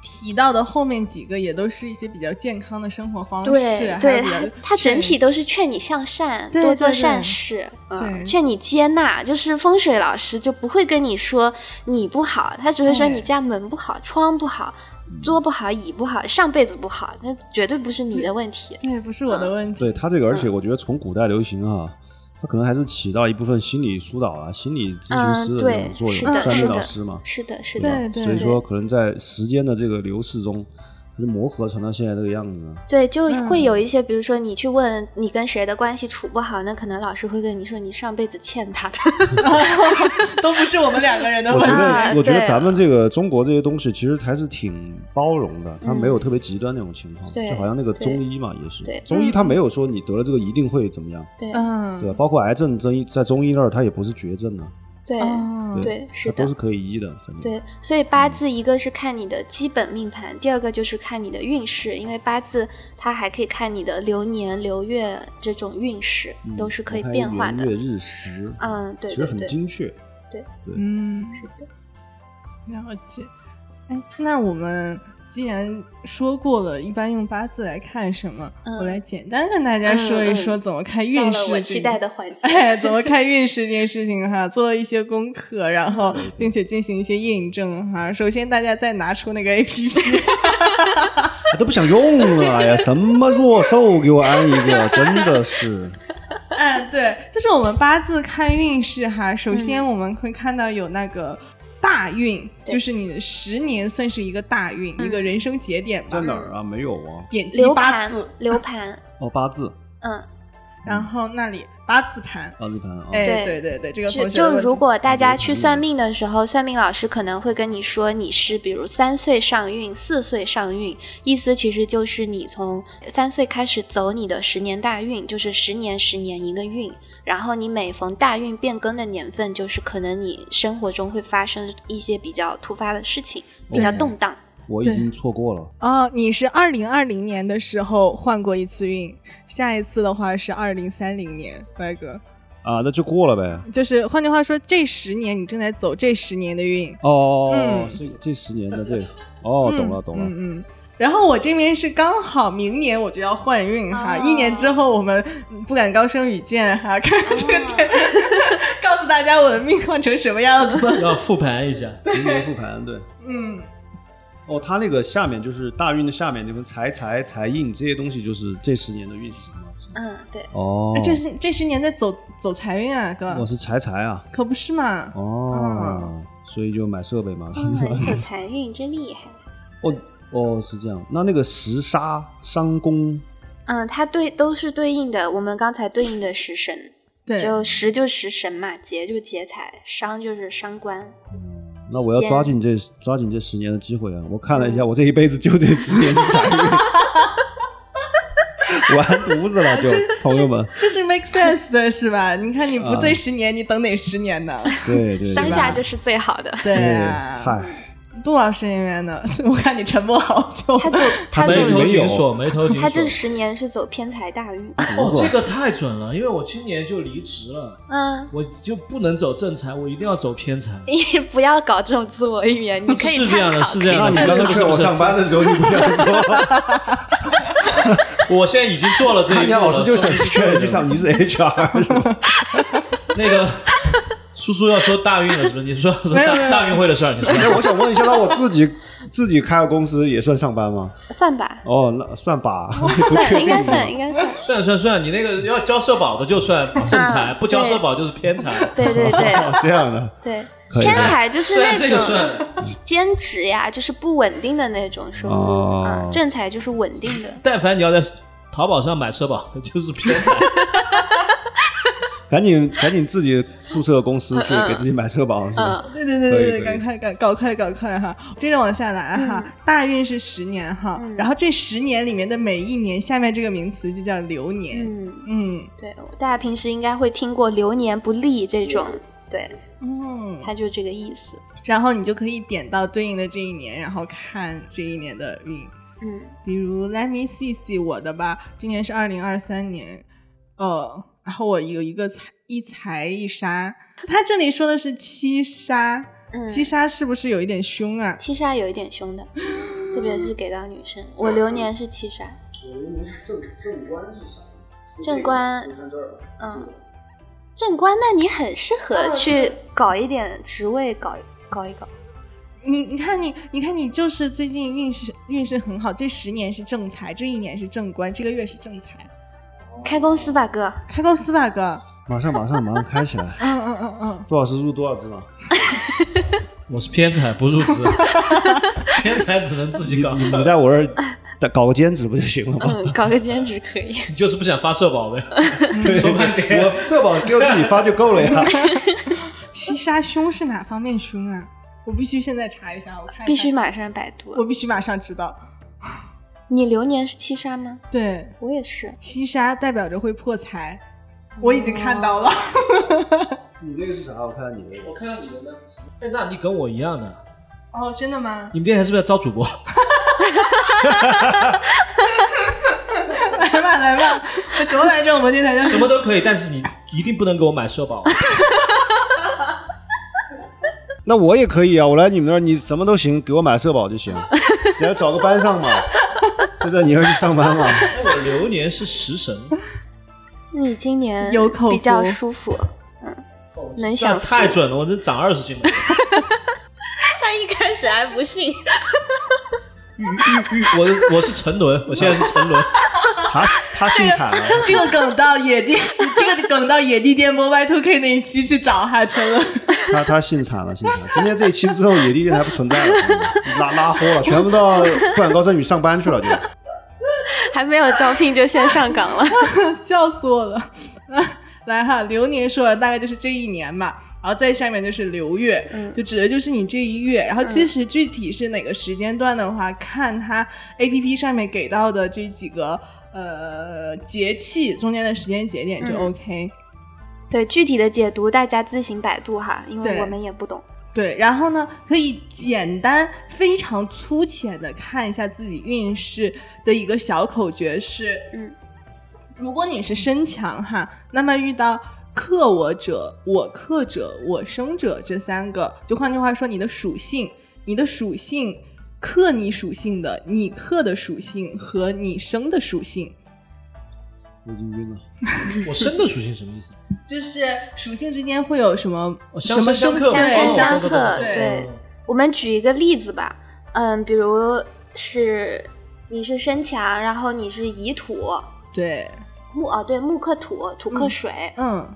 提到的后面几个也都是一些比较健康的生活方式，对对，还有比较它它整体都是劝你向善，多做善事，对嗯，劝你接纳。就是风水老师就不会跟你说你不好，他只会说你家门不好、窗不好、桌不好、椅不好、上辈子不好，那绝对不是你的问题。对，不是我的问题。对他这个，而且我觉得从古代流行啊，它可能还是起到一部分心理疏导啊、心理咨询师的那嗯对种作是用，算命的是的老师嘛。是的，是对的，对所以说，可能在时间的这个流逝中，它就磨合成到现在这个样子呢。对，就会嗯有一些，比如说你去问你跟谁的关系处不好，那可能老师会跟你说你上辈子欠他的。都不是我们两个人的我觉问题。啊得，我觉得咱们这个中国这些东西其实还是挺包容的，它没有特别极端那种情况。对就好像那个中医嘛，也是对中医，它没有说你得了这个一定会怎么样，对嗯，对吧？包括癌症，中医在中医那儿它也不是绝症啊，对哦对，是的都是。可以医的。反正对，所以八字一个是看你的基本命盘，第二个就是看你的运势，因为八字它还可以看你的流年、流月这种运势，嗯都是可以变化的圆。月日时，嗯，对其实很对对，精确。嗯，是的。了解。哎，那我们既然说过了，一般用八字来看什么，嗯我来简单跟大家说一说怎么看运势这个。了我期待的环节。哎，怎么看运势这件事情哈，做了一些功课，然后 并且进行一些验证哈。首先，大家再拿出那个 A P P，我都不想用了，哎呀，什么弱兽给我安一个，真的是。嗯，对，就是我们八字看运势哈。首先，我们会看到有那个大运，就是你十年算是一个大运，一个人生节点吧。在哪儿啊？没有啊。点击流盘八字，，流盘，哦，八字。嗯，然后那里八字盘，八字盘啊，哎，对对对对，这个就同学的问题就如果大家去算命的时候，算命老师可能会跟你说你是比如三岁上运、四岁上运，意思其实就是你从三岁开始走你的十年大运，就是十年十年一个运。然后你每逢大运变更的年份，就是可能你生活中会发生一些比较突发的事情，比较动荡。我已经错过了。哦，你是二零二零年的时候换过一次运，下一次的话是二零三零年，白哥。啊，那就过了呗。就是换句话说，这十年你正在走这十年的运。哦，嗯是这十年的对，哦，懂了懂了。嗯嗯。然后我这边是刚好明年我就要换运哈，哦一年之后我们嗯不敢高声语见哈，看看这个电，告诉大家我的命换成什么样子。要复盘一下。明年复盘对。嗯，哦，它那个下面就是大运的下面，那个财财财印这些东西，就是这十年的运势？嗯，对。哦，这是这十年在走走财运啊，哥我，是财财啊。可不是嘛？哦，所以就买设备嘛。嗯，走 财运真厉害。哦哦，是这样。那那个食杀伤宫，嗯，它对都是对应的，我们刚才对应的食神，对，就食就食神嘛，劫就劫财，伤就是伤官。那我要抓紧这抓紧这十年的机会啊！我看了一下，我这一辈子就这十年是财运，完犊子了，就朋友们。这是 make sense 的是吧？你看你不啊这十年，你等哪十年呢？对对对，当下就是最好的。对对，啊，嗨，杜老师那边呢？我看你沉默好久。他走 他走眉头没锁，眉头紧锁。他这十年是走偏财大运。哦，这个太准了，因为我今年就离职了，嗯，我就不能走正财，我一定要走偏财。你不要搞这种自我预言，你可以是这样的。是这样的那你刚刚劝我上班的时候，你不这样说，我现在已经做了这一步了。大家老师就想劝人去上，你是 HR 是吧？那个叔叔要说大运了，是不是？你说说没有没有大大运会的事儿，你说。哎，我想问一下，那我自己自己开个公司也算上班吗？算吧，哦，那算吧，不算应该算，应该算。算算算，你那个要交社保的就算正财，啊不交社保就是偏财。对对对 哦，这样的。对，偏财就是那这个兼职呀，就是不稳定的那种收入哦啊。正财就是稳定的。但凡你要在淘宝上买社保的，就是偏财。赶紧赶紧自己注册公司去给自己买社保，是吧？对对对对对，赶快赶搞快搞快哈！接着往下来哈，大运是十年哈，然后这十年里面的每一年，下面这个名词就叫流年。嗯，嗯。对，大家平时应该会听过“流年不利”这种，对，嗯，它就这个意思。然后你就可以点到对应的这一年，然后看这一年的运。嗯，比如 Let me see see 我的吧，今年是二零二三年，呃，然后我有一个财一财一杀，他这里说的是七杀，嗯七杀是不是有一点凶啊？七杀有一点凶的，特别是给到女生。我流年是七杀，我流年是正正官是啥意思？正官嗯，正官，那你很适合去搞一点职位，搞搞一搞。你你看你你看你就是最近运势运势很好，这十年是正财，这一年是正官，这个月是正财，开公司吧，哥。开公司吧哥，马上马上马上开起来！嗯嗯嗯嗯，杜老师入多少资嘛？我是偏财不入职，偏财只能自己搞。你你在我这儿搞个兼职不就行了吗？嗯，搞个兼职可以。你 就是不想发社保呗？我社保给我自己发就够了呀。七杀凶是哪方面凶啊？我必须现在查一下，我看一看必须，马上百度。我必须马上知道。你流年是七杀吗？对，我也是。七杀代表着会破财，我已经看到了。你那个是啥？我看看你那个。我看到你的那，哎，那你跟我一样的，哦，真的吗？你们电台是不是要招主播？来吧来吧，什么来着？我们电台叫什么都可以，但是你一定不能给我买社保。那我也可以啊，我来你们那儿，你什么都行，给我买社保就行。你要找个班上嘛，就在你那儿去上班嘛。我流年是食神，你今年有口福比较舒服，能这样享福太准了，我这长二十斤了。他一开始还不信，我 的我是沉沦，我现在是沉沦。他他姓惨了，这个梗到野地，这个梗到野地电波 Y Two K 那一期去找哈沉沦。他他姓惨了，姓惨。今天这一期之后，野地电台不存在了，拉拉豁了，全部到不敢高声语上班去了就。还没有招聘就先上岗了。笑死我了。来哈，流年说的大概就是这一年嘛，然后再下面就是流月，嗯就指的就是你这一月。然后其实具体是哪个时间段的话，看它 A P P 上面给到的这几个呃节气中间的时间节点就嗯 OK。对具体的解读，大家自行百度哈，因为我们也不懂。对，然后呢，可以简单、非常粗浅的看一下自己运势的一个小口诀是：嗯，如果你是身强哈，那么遇到克我者、我克者、我生者这三个，就换句话说，你的属性，你的属性克你属性的，你克的属性和你生的属性，我已经晕了。我生的属性什么意思？就是属性之间会有什么哦什么相生相克对相生相克，对对。我们举一个例子吧，嗯，比如是你是身强，然后你是乙土对，木啊，对，木克土，土克水，嗯，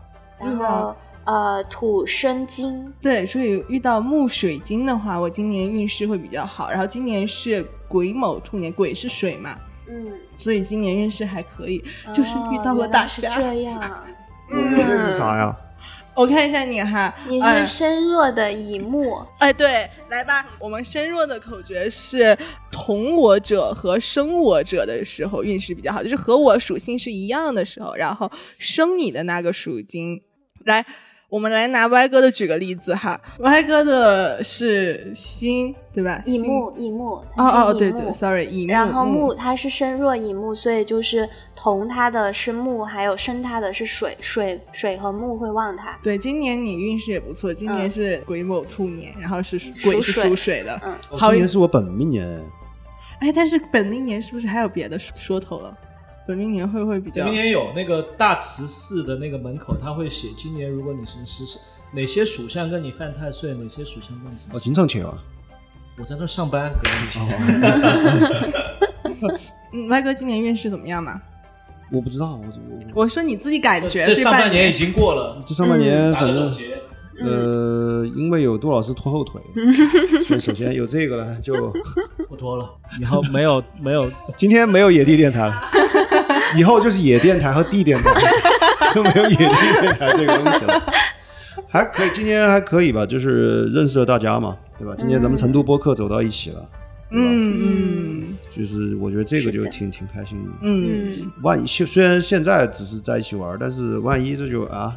然后呃土生金，对，所以遇到木水金的话，我今年运势会比较好。然后今年是癸卯兔年，癸是水嘛，嗯，所以今年运势还可以，就是遇到了大家。这样。嗯这是啥呀？我看一下你哈，你哎是身弱的乙木，哎，对，来吧，我们身弱的口诀是同我者和生我者的时候运势比较好，就是和我属性是一样的时候，然后生你的那个属金。来，我们来拿歪哥的举个例子哈，歪哥的是辛，对吧？辛乙木，乙木。哦它哦，对对，sorry，乙木。然后嗯木它是身弱乙木，所以就是同它的是木，还有生它的是水，水水和木会旺它。对，今年你运势也不错，今年嗯是癸卯兔年，然后是癸是属水的。嗯今年是我本命年，哎，但是本命年是不是还有别的说说头了？本命年会不会比较明？年有那个大慈寺的那个门口，他会写今年如果你是是哪些属相跟你犯太岁，哪些属相跟你什么哦，？经常去啊。我在这上班，哥，你请。嗯，歪哥今年运势怎么样嘛？我不知道，我我我说你自己感觉，这上半年已经过了，这上半年反正。呃，因为有杜老师拖后腿，所以首先有这个呢，就不拖了，以后没有没有今天没有野地电台了，以后就是野电台和地电台，就没有野地电台这个东西了。还可以，今天还可以吧，就是认识了大家嘛，对吧？今天咱们成都播客走到一起了，对吧？嗯嗯就是我觉得这个就挺挺开心的。嗯，嗯，万一虽虽然现在只是在一起玩儿，但是万一这就啊，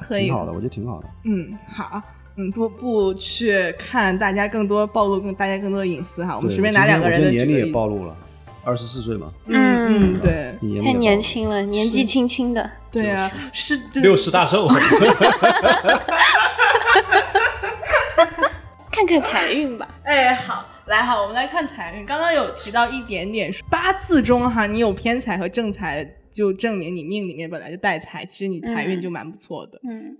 可以挺好的，我觉得挺好的。嗯，好。嗯，不不去看大家更多暴露更大家更多的隐私哈，我们随便拿两个人的年龄也暴露了，二十四岁嘛，嗯嗯，对太年轻了，年纪轻轻的。对啊，是这六十大寿，看看财运吧。哎，好，来好，我们来看财运。刚刚有提到一点点，八字中哈，你有偏财和正财，就证明你命里面本来就带财，其实你财运嗯。就蛮不错的。嗯。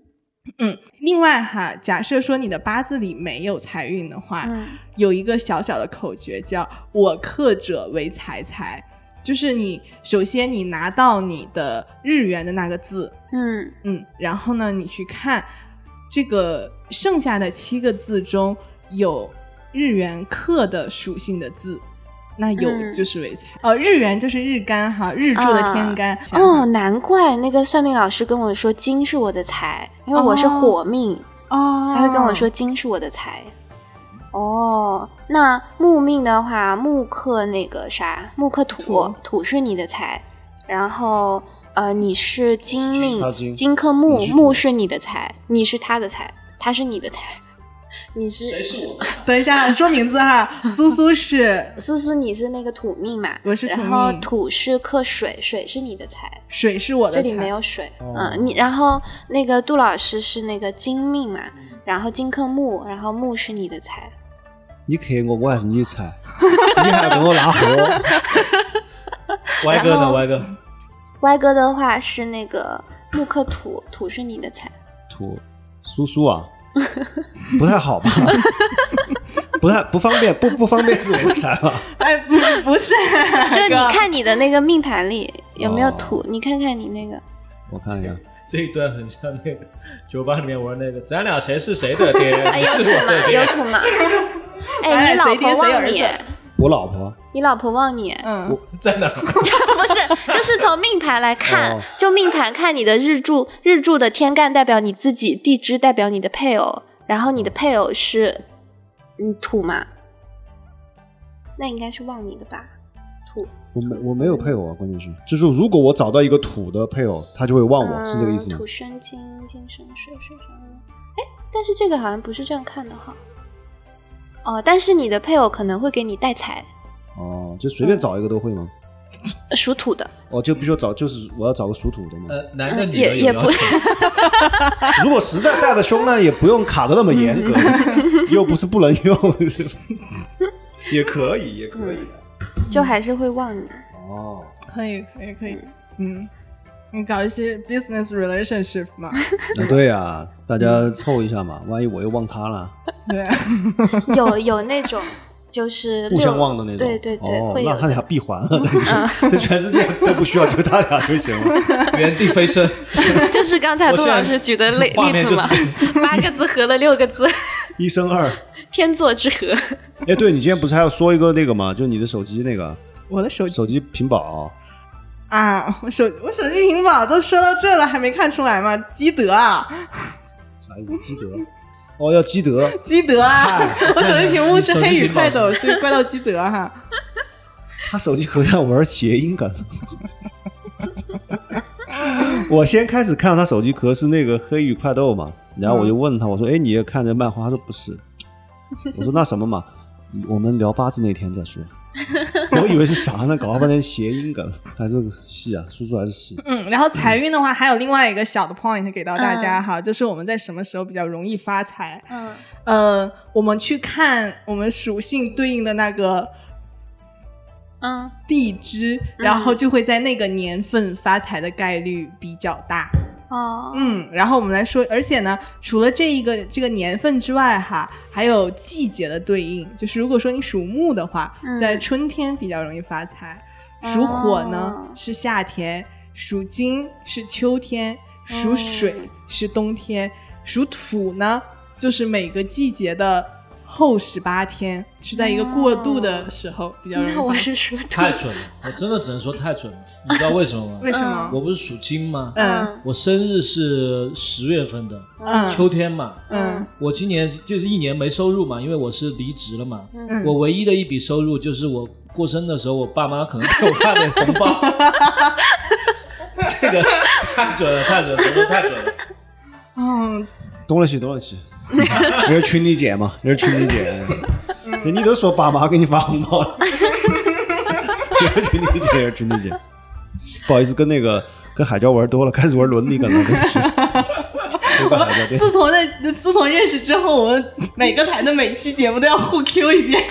嗯，另外哈，假设说你的八字里没有财运的话，嗯有一个小小的口诀叫“我克者为财财”，就是你首先你拿到你的日元的那个字，嗯。嗯，然后呢，你去看这个剩下的七个字中有日元克的属性的字，那有嗯就是为财。哦，日元就是日干哈，日柱的天干。哦，难怪那个算命老师跟我说金是我的财，因为我是火命，哦，他会跟我说金是我的财。哦，那木命的话，木克那个啥，木克土，土土是你的财，然后呃，你是金命，金金克木，木是你的财，你是他的财，他是你的财，你是谁是我的？等一下说名字哈，苏苏是 苏苏，你是那个土命嘛？我是土然后土是克水，水是你的财，水是我的财，这里没有水。哦嗯，你然后那个杜老师是那个金命嘛，然后金克木，然后木是你的财。你克我，我还是你财，你还要跟我拉货，歪哥呢？歪哥，歪哥的话是那个木克土，土是你的财。土苏苏啊，不太好吧？不太不方便，不不方便是我的菜吧？哎，不不是，就是你看你的那个命盘里有没有哦土，你看看你那个。我看一下，这一段很像那个酒吧里面玩那个，咱俩谁是谁的爹？啊，你是有土吗？我的爹。有土吗？咱哎，你老婆忘你我老婆你老婆旺你，嗯，在哪儿？不是，就是从命盘来看，哦就命盘看你的日柱，日柱的天干代表你自己，地支代表你的配偶，然后你的配偶是嗯土嘛，那应该是旺你的吧？土，我没我没有配偶啊，关键是就是如果我找到一个土的配偶，他就会旺我，是这个意思土？生金，金生水，水生木。哎，但是这个好像不是这样看的哈。哦，但是你的配偶可能会给你带财，哦，就随便找一个都会吗？属土的，哦，就比如说找，就是我要找个属土的嘛。呃，男的女的也也不？如果实在带的凶呢，也不用卡的那么严格，又不是不能用，也可以，也可以。就还是会旺你。哦，可以，可以，可以，嗯，你搞一些 business relationship 嘛，那 对呀、大家凑一下嘛，万一我又忘他了，对，有有那种就是互相忘的那种。对对对，哦会，有那他俩。闭环了，等于说，这全世界都不需要，就他俩就行了。原地飞升，就是刚才杜老师举的例例子嘛，是八个字合了六个字，一生二。天作之合。哎，对你今天不是还要说一个那个吗？就你的手机那个我的手机手机屏保，啊，我手我手机屏保都说到这了，还没看出来吗？基德啊，啥意思？积德。哦，要基德。基德啊！我手机屏幕是黑与快斗，是怪盗基德哈。他手机壳上玩谐音梗。我先开始看到他手机壳是那个黑羽快斗嘛，然后我就问他，我说：“哎，你也看这漫画？”他说：“不是。”我说：“那什么嘛？我们聊八字那天再说。” 我以为是啥呢？搞了半天谐音梗，还是戏啊？叔叔还是戏？嗯，然后财运的话，还有另外一个小的 point 给到大家哈，就是我们在什么时候比较容易发财？嗯，呃，我们去看我们属性对应的那个嗯，地支，然后就会在那个年份发财的概率比较大。哦，嗯，然后我们来说，而且呢，除了这一个这个年份之外，哈，还有季节的对应。就是如果说你属木的话，嗯在春天比较容易发财；属火呢、哦是夏天，属金是秋天，属水嗯是冬天，属土呢就是每个季节的后十八天，是在一个过渡的时候比较容易那我发财。是属土太准了，我真的只能说太准了。你知道为什么吗？为什么？我不是属金吗？嗯我生日是十月份的，嗯秋天嘛。嗯我今年就是一年没收入嘛，因为我是离职了嘛。嗯我唯一的一笔收入就是我过生的时候，我爸妈可能给我发点红包。这个太准了，太准了，真的太准了。嗯，懂了起，懂了起。你是群里姐嘛？你是群里姐。你都说爸妈给你发红包了，你是群里姐，群里姐。不好意思，跟那个跟海椒玩多了，开始玩伦理感了，对 不起。对吧海椒对自从那自从认识之后，我们每个台的每期节目都要互 Q 一遍。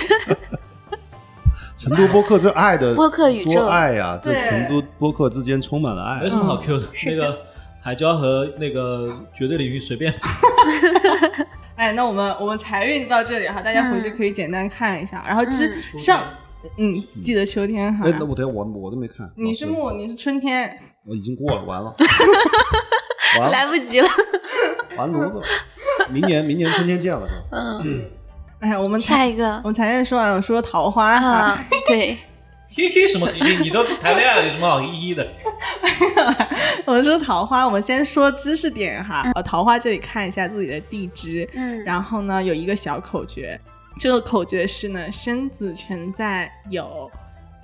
成都播客这爱的播客宇宙多爱呀、这对成都播客之间充满了爱没。什么好 Q 的，那个海椒和那个绝对领域随便。哎，那我们我们财运到这里哈，大家回去可以简单看一下。然后之嗯上，嗯，记得秋天哈哎，。那我等下我我都没看。哦你是木，你是春天。我 已经过了，完了，完了，来不及了。完犊子了。明年明年春天见了是吧？嗯，哎，我们下一个我们前面说完，我说桃花哈。啊，对，嘿嘿，什么嘿嘿？你都谈恋爱了，有什么好嘿嘿的？我们说桃花，我们先说知识点哈。呃，桃花这里看一下自己的地支，嗯，然后呢有一个小口诀，这个口诀是呢：生子辰在酉，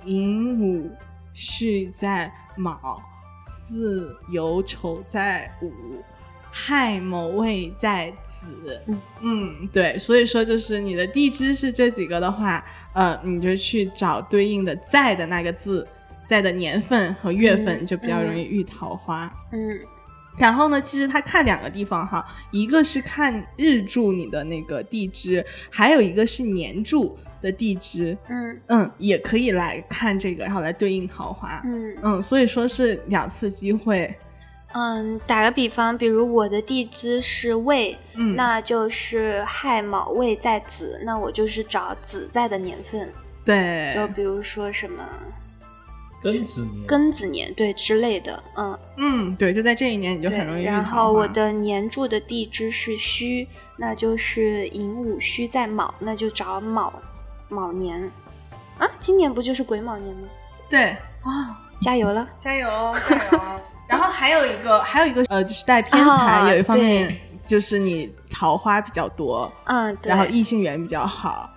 寅午戌在卯，巳酉丑在午。亥卯未在子，嗯，对，所以说就是你的地支是这几个的话，呃，你就去找对应的在的那个字，在的年份和月份，就比较容易遇桃花。嗯然后呢，其实他看两个地方哈，一个是看日柱你的那个地支，还有一个是年柱的地支，嗯。嗯，也可以来看这个，然后来对应桃花。嗯。嗯，所以说是两次机会。嗯，打个比方，比如我的地支是未，嗯，那就是亥卯未在子，那我就是找子在的年份，对，就比如说什么庚子年，庚子年，对之类的，嗯，嗯，对，就在这一年你就很容易。遇然桃花后我的年柱的地支是戌，那就是寅午戌在卯，那就找卯卯年。啊，今年不就是癸卯年吗？对，哦，加油了！加油加油！然后还有一个，还有一个呃，就是带偏财，啊有一方面就是你桃花比较多，嗯，对。然后异性缘比较好。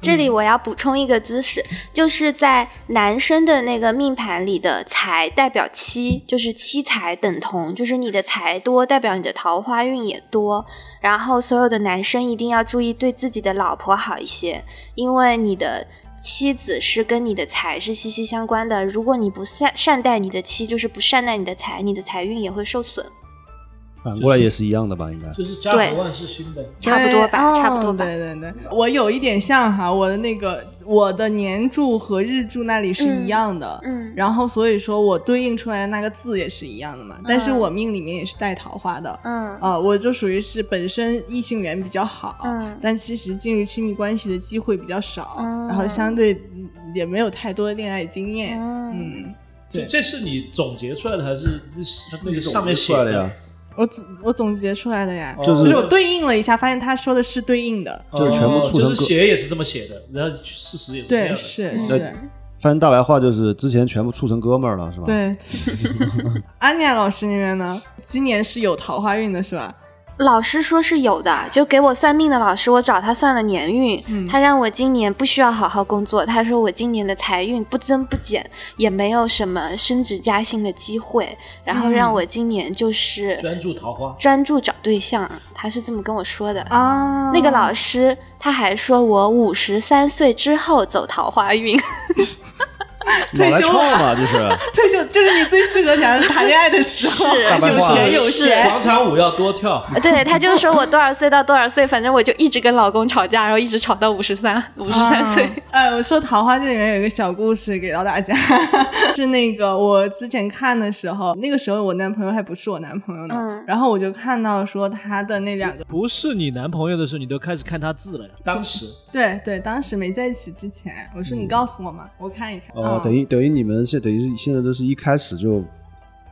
这里我要补充一个知识，就是在男生的那个命盘里的财代表妻，就是妻财等同，就是你的财多代表你的桃花运也多。然后所有的男生一定要注意对自己的老婆好一些，因为你的妻子是跟你的财是息息相关的。如果你不善善待你的妻，就是不善待你的财，你的财运也会受损。反过来也是一样的吧？应该就是家对和万事兴呗。差不多吧，对差不多吧。哦对对对，我有一点像哈，我的那个我的年柱和日柱那里是一样的，嗯然后所以说我对应出来的那个字也是一样的嘛，但是我命里面也是带桃花的。嗯啊、我就属于是本身异性缘比较好，嗯但其实进入亲密关系的机会比较少，嗯然后相对嗯也没有太多的恋爱经验。嗯，嗯，这这是你总结出来的还是那个上面写出来的呀？我总我总结出来的呀，哦就是就是我对应了一下，发现他说的是对应的。就是全部哦就是写也是这么写的，然后事实也是这样。是是，翻成大白话就是之前全部处成哥们儿了，是吧？，对。安妮亚老师那边呢？今年是有桃花运的是吧？老师说是有的，就给我算命的老师，我找他算了年运，嗯。他让我今年不需要好好工作，他说我今年的财运不增不减，也没有什么升职加薪的机会，然后让我今年就是专注桃花，专注找对象，他是这么跟我说的。啊，那个老师他还说我五十三岁之后走桃花运，退休了嘛，就是 退休就是你最适合谈谈恋爱的时候，有钱有是闲。广场舞要多跳。对他就说我多少岁到多少岁，反正我就一直跟老公吵架，然后一直吵到五十三五十三岁。嗯哎，我说桃花这里面有一个小故事给到大家，是那个我之前看的时候，那个时候我男朋友还不是我男朋友呢，嗯然后我就看到说他的那两个，不是你男朋友的时候，你都开始看他字了呀？当时对对，当时没在一起之前，我说你告诉我嘛，我看一看。哦，嗯等于等于你们现等于是现在都是一开始就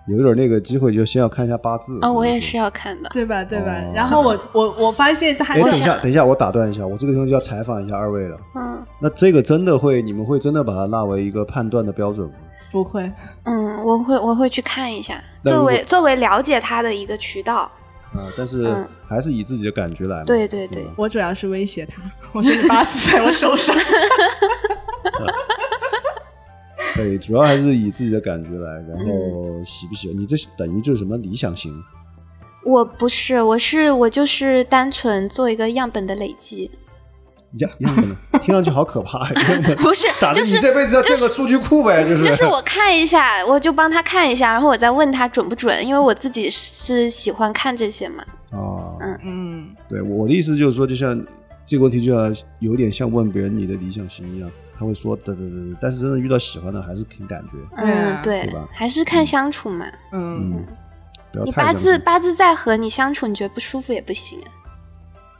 有一点那个机会，就先要看一下八字。哦，我也是是。要看的。对吧？对吧？哦 然后我我我发现他哎，就等一下，等一下，我打断一下，我这个地方就要采访一下二位了。嗯那这个真的会，你们会真的把它纳为一个判断的标准吗？不会，嗯，我会我会去看一下，作那如果为作为了解他的一个渠道。啊，但是嗯还是以自己的感觉来嘛。对对对吧我主要是威胁他，我说你八字在我手上。对，主要还是以自己的感觉来，然后嗯喜不喜欢你这等于就是什么理想型？我不是，我是我就是单纯做一个样本的累积，样样本，听上去好可怕。呀不是咋的？就是你这辈子要建个数据库呗？就是就是 我看一下，我就帮他看一下，然后我再问他准不准，因为我自己是喜欢看这些嘛。哦，嗯嗯，对，我的意思就是说，就像这个问题，就要有点像问别人你的理想型一样，他会说对对对对，但是真的遇到喜欢的，还是凭感觉。嗯，对对吧，还是看相处嘛。嗯，嗯，不要你八字八字再合，你相处你觉得不舒服也不行啊。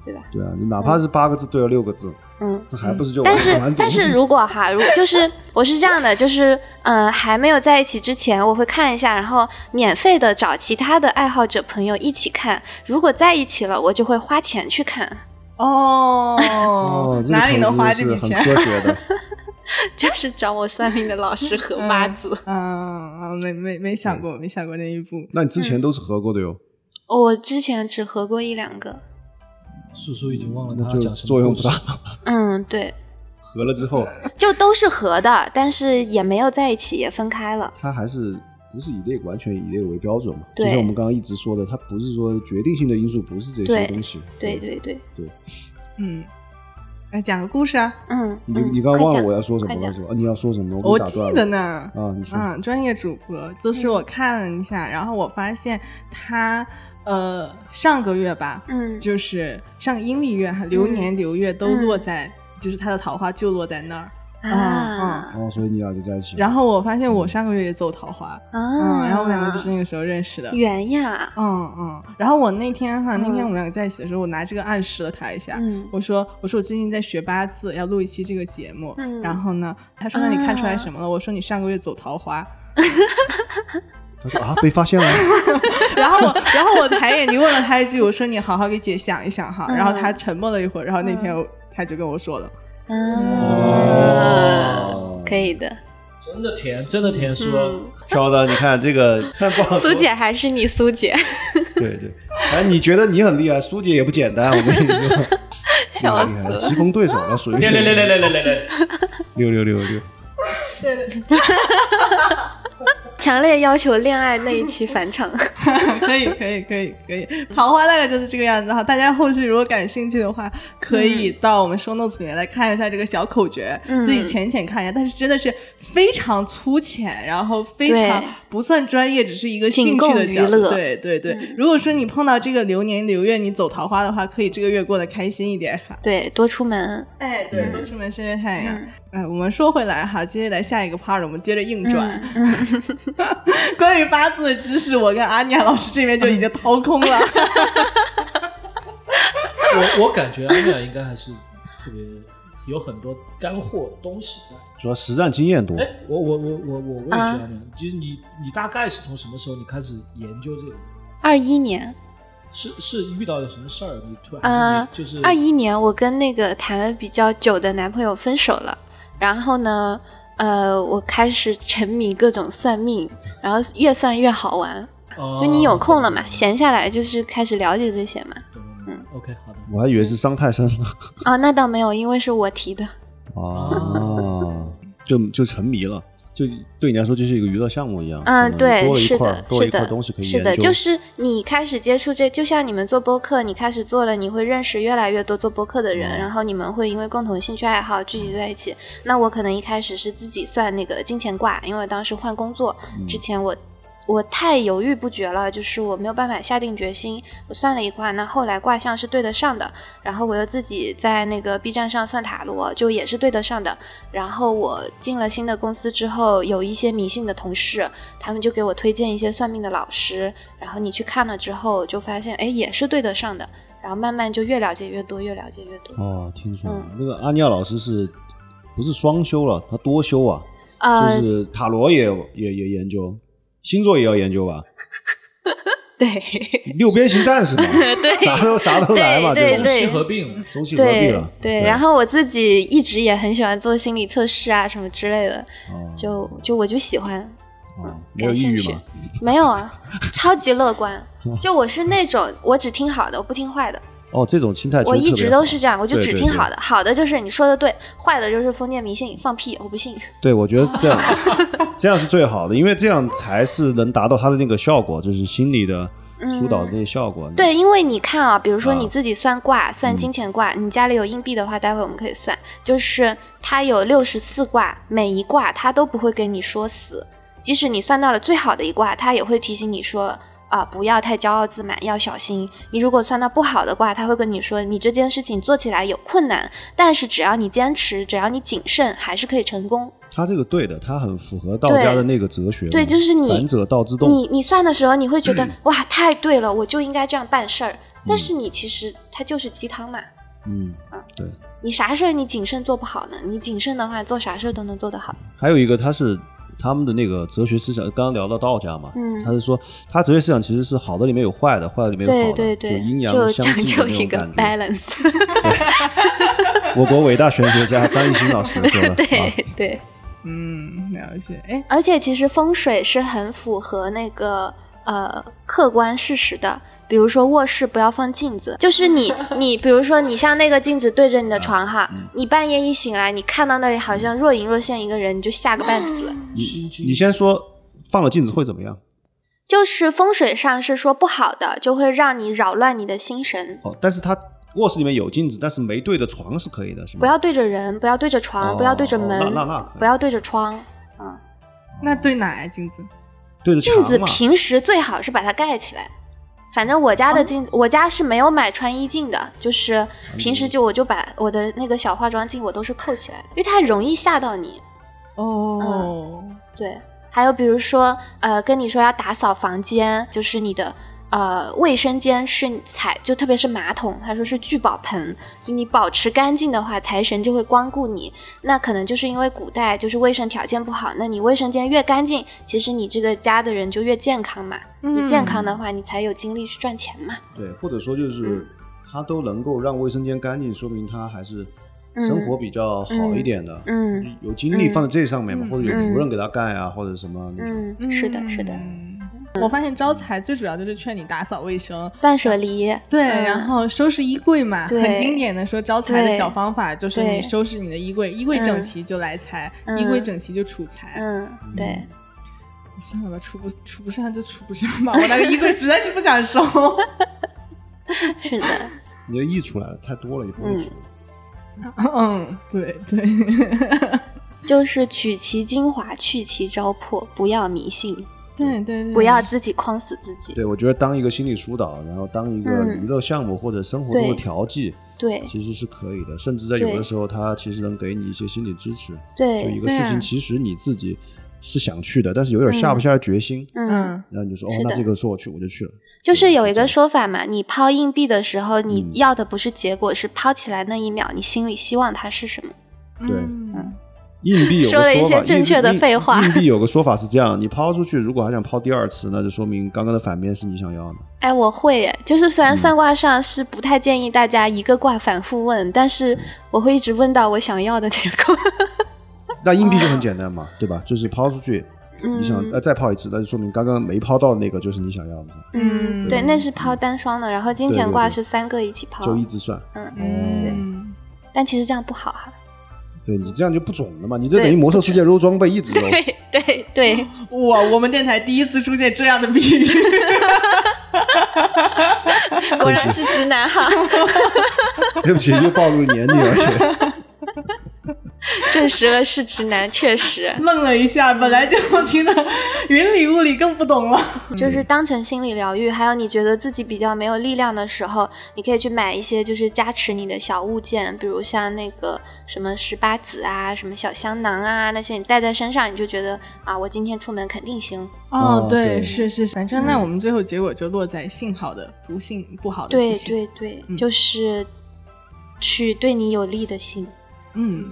对啊，你哪怕是八个字对了六个字，嗯，那还不是就但是但是如果哈，如 就是我是这样的，就是嗯、呃还没有在一起之前，我会看一下，然后免费的找其他的爱好者朋友一起看。如果在一起了，我就会花钱去看，哦哦，，哪里能花这笔钱？科学的。就是找我算命的老师合八字。嗯嗯，没没没想过，没想过那一步。那你之前都是合过的哟，我之前只合过一两个，叔叔已经忘了他讲什么故事作用不大。嗯，对，合了之后，就都是合的，但是也没有在一起，也分开了。他还是不是以这个完全以这个为标准嘛？对就像我们刚刚一直说的，它不是说决定性的因素，不是这些东西。对对对对，嗯，来讲个故事啊，嗯，你嗯你刚刚忘了我要说什么了是吧？啊，你要说什么？我记得呢。啊，你说。嗯，专业主播，就是我看了一下，然后我发现他呃上个月吧，嗯就是上个阴历月哈，流年流月都落在，就是他的桃花就落在那儿。啊。然后，所以你俩就在一起。然后我发现我上个月也走桃花，嗯，啊，然后我们两个就是那个时候认识的。缘呀，嗯嗯，然后我那天哈，那天嗯。我们两个在一起的时候，我拿这个暗示了他一下，嗯。我说我说我最近在学八字，要录一期这个节目，嗯。然后呢，他说那你看出来什么了？我说你上个月走桃花，他说啊，被发现了。然后我然后我抬眼睛问了他一句，我说你好好给姐想一想哈，然后他沉默了一会儿，然后那天他就跟我说了，嗯，可以的。真的甜，真的甜，说、嗯，飘的，你看这个，苏姐还是你苏姐，对对，哎，你觉得你很厉害，苏姐也不简单，我跟你说，笑死。厉害了，棋逢对手了，属于六六六六六六六六，六六六六，强烈要求恋爱那一期返场。可以，可以，可以，可以。桃花大概就是这个样子哈。大家后续如果感兴趣的话，可以到我们 show notes 里面来看一下这个小口诀，嗯自己浅浅看一下。但是真的是非常粗浅，然后非常不算专业，只是一个兴趣的角乐对对对。如果说你碰到这个流年流月，你走桃花的话，可以这个月过得开心一点哈。对，多出门。哎，对，多出门晒晒太阳。嗯哎，我们说回来哈，接下来下一个 part，我们接着硬转。嗯 关于八字的知识，我跟阿尼亚老师这边就已经掏空了。我我感觉阿尼亚应该还是特别有很多干货东西在。主要实战经验多哎，我我我我我问一句阿尼亚，就是你你大概是从什么时候你开始研究这个？二一年，是是遇到了什么事儿？你突然就是二一年我跟那个谈了比较久的男朋友分手了，然后呢，呃，我开始沉迷各种算命，然后越算越好玩。哦就你有空了嘛，闲下来就是开始了解这些嘛。嗯，OK，好的。我还以为是伤太深了哦，那倒没有，因为是我提的。哦，就就沉迷了，就对你来说就是一个娱乐项目一样，嗯，对，多了一是的，块多了是的一块东西可以，是的，就是你开始接触这，就像你们做播客，你开始做了，你会认识越来越多做播客的人，嗯然后你们会因为共同兴趣爱好聚集在一起。那我可能一开始是自己算那个金钱卦，因为当时换工作嗯之前我。我太犹豫不决了，就是我没有办法下定决心。我算了一卦，那后来卦象是对得上的，然后我又自己在那个 B 站上算塔罗，就也是对得上的。然后我进了新的公司之后，有一些迷信的同事，他们就给我推荐一些算命的老师，然后你去看了之后，就发现哎也是对得上的，然后慢慢就越了解越多，越了解越多。哦，听说嗯那个阿尼亚老师是不是双修了？他多修啊，呃，就是塔罗也也也研究，星座也要研究吧？对六边形战士嘛，对啥都啥都来嘛，对吧？中西合并，中西合璧对了，对，然后我自己一直也很喜欢做心理测试啊什么之类的，哦就就我就喜欢，哦没有感兴趣抑郁吗？没有啊，超级乐观。就我是那种我只听好的，我不听坏的。哦，这种心态我一直都是这样，我就只听好的，好的就是你说的对，坏的就是封建迷信，放屁，我不信。对，我觉得这样这样是最好的，因为这样才是能达到它的那个效果，就是心理的疏导的那些效果。嗯对，因为你看啊，比如说啊你自己算卦，算金钱卦，你家里有硬币的话，待会我们可以算，就是它有六十四卦，每一卦它都不会跟你说死，即使你算到了最好的一卦，它也会提醒你说。啊，不要太骄傲自满，要小心。你如果算到不好的卦，他会跟你说，你这件事情做起来有困难，但是只要你坚持，只要你谨慎，还是可以成功。他这个对的，他很符合道家的那个哲学嘛。对就是你反者道之动。你你算的时候，你会觉得 哇，太对了，我就应该这样办事儿。但是你其实它就是鸡汤嘛，嗯，对。你啥事儿你谨慎做不好呢？你谨慎的话，做啥事儿都能做得好。还有一个，他是他们的那个哲学思想，刚刚聊到道家嘛，嗯他是说他哲学思想其实是好的里面有坏的，坏的里面有好的，对对对，就阴阳相济讲究一个的那种感觉。balance。我国伟大玄学家张艺兴老师说的。啊对对，嗯，了解。哎，而且其实风水是很符合那个呃客观事实的。比如说卧室不要放镜子，就是你 你比如说你像那个镜子对着你的床哈，你半夜一醒来，你看到那里好像若隐若现一个人，你就吓个半死。你你先说放了镜子会怎么样？就是风水上是说不好的，就会让你扰乱你的心神。哦，但是他卧室里面有镜子，但是没对着床是可以的，是吗？不要对着人，不要对着床，哦不要对着门，那那那不要对着窗。嗯那对哪呀？镜子？对着镜子。平时最好是把它盖起来。反正我家的镜，我家是没有买穿衣镜的，就是平时就我就把我的那个小化妆镜我都是扣起来的，因为它容易吓到你。哦，对，还有比如说，呃，跟你说要打扫房间，就是你的呃卫生间是财，就特别是马桶，他说是聚宝盆，就你保持干净的话，财神就会光顾你。那可能就是因为古代就是卫生条件不好，那你卫生间越干净，其实你这个家的人就越健康嘛。你健康的话，你才有精力去赚钱嘛。对，或者说就是他都能够让卫生间干净，说明他还是嗯。生活比较好一点的，嗯。有精力放在这上面嘛，嗯。或者有仆人给他干啊，或者什么那种。嗯，是的，是的，嗯我发现招财最主要就是劝你打扫卫生，断舍离，对，嗯然后收拾衣柜嘛，很经典的说招财的小方法就是你收拾你的衣柜，衣柜整齐就来财，嗯衣柜整齐就储财。嗯，对，算了吧，储不储不上就储不上吧，我那个衣柜实在是不想收。是的，你的溢出来了，太多了，也不会储。嗯，对对 就是取其精华，去其糟粕，不要迷信，对对对，不要自己框死自己。对，我觉得当一个心理疏导，然后当一个嗯娱乐项目或者生活中的调剂，对其实是可以的。甚至在有的时候，它其实能给你一些心理支持。对就一，个事情，其实你自己是想去的，但是有点下不下来决心，嗯，嗯然后你就说哦那这个说我去，我就去了。就是有一个说法嘛，你抛硬币的时候，你嗯要的不是结果，是抛起来那一秒，你心里希望它是什么。对嗯硬币有个说了一些正确的废话硬硬币有个说法是这样：你抛出去，如果还想抛第二次，那就说明刚刚的反面是你想要的。哎，我会耶，就是虽嗯然算卦上是不太建议大家一个卦反复问，但是我会一直问到我想要的结果。那硬币就很简单嘛，对吧？就是抛出去，你想再抛一次，那就说明刚刚没抛到的那个就是你想要的，嗯，对，那是抛单双的，然后金钱卦是三个一起抛。就一直算。嗯，对，但其实这样不好哈。对你这样就不准了嘛，你这等于魔兽世界揉装备一直揉。对对对，哇，我们电台第一次出现这样的比喻。果然是直男哈，对不起，又暴露年龄，而且 证实了是直男，确实。愣了一下，本来就听得云里雾里，更不懂了。就是当成心理疗愈，还有你觉得自己比较没有力量的时候，你可以去买一些就是加持你的小物件，比如像那个什么十八子啊，什么小香囊啊，那些你带在身上，你就觉得啊，我今天出门肯定行。哦对，对是是，反正那我们最后结果就落在幸好的不幸，不好的对。对对，嗯就是去对你有利的心，嗯，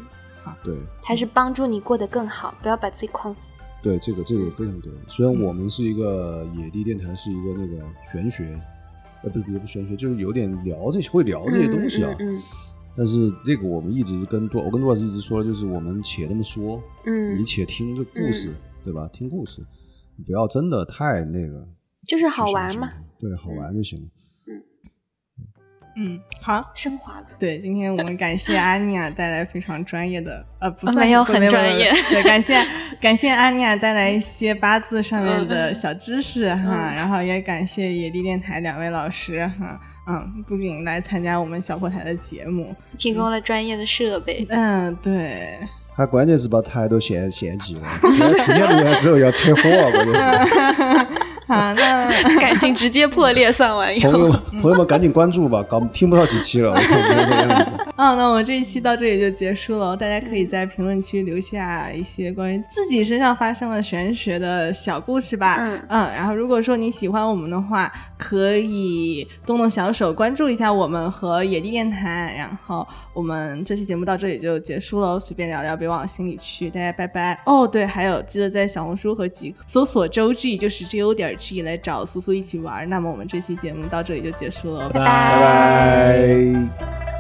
对它是帮助你过得更好，不要把自己框死。对，这个这个非常对。虽然我们是一个野地电台，是一个那个玄学，呃，不是不玄学，就是有点聊这些会聊这些东西啊。嗯嗯但是这个我们一直跟杜，我跟杜老师一直说，就是我们且那么说，嗯，你嗯且听这故事，对吧？听故事，你不要真的太那个，就是好玩嘛，对，好玩就行了。嗯，好，升华了。对，今天我们感谢安妮亚带来非常专业的，呃，不算没有很专业对，感谢 感谢安妮亚带来一些八字上面的小知识哈，然后也感谢野地电台两位老师哈，嗯，不仅来参加我们小破台的节目，提供了专业的设备，嗯，对，他关键是把台都嫌嫌弃了，今天录完之后要撤货，关键是。好，那 感情直接破裂。算完以后，朋友们，朋友们赶紧关注吧，搞听不到几期了，我 看不这样子。嗯，那我们这一期到这里就结束了。大家可以在评论区留下一些关于自己身上发生的玄学的小故事吧。嗯然后如果说你喜欢我们的话，可以动动小手关注一下我们和野地电台。然后我们这期节目到这里就结束了，随便聊聊，别往心里去。大家拜拜。哦，对，还有记得在小红书和极客搜索周 G，就是 G O 点 G 来找苏苏一起玩。那么我们这期节目到这里就结束了，拜拜拜拜拜。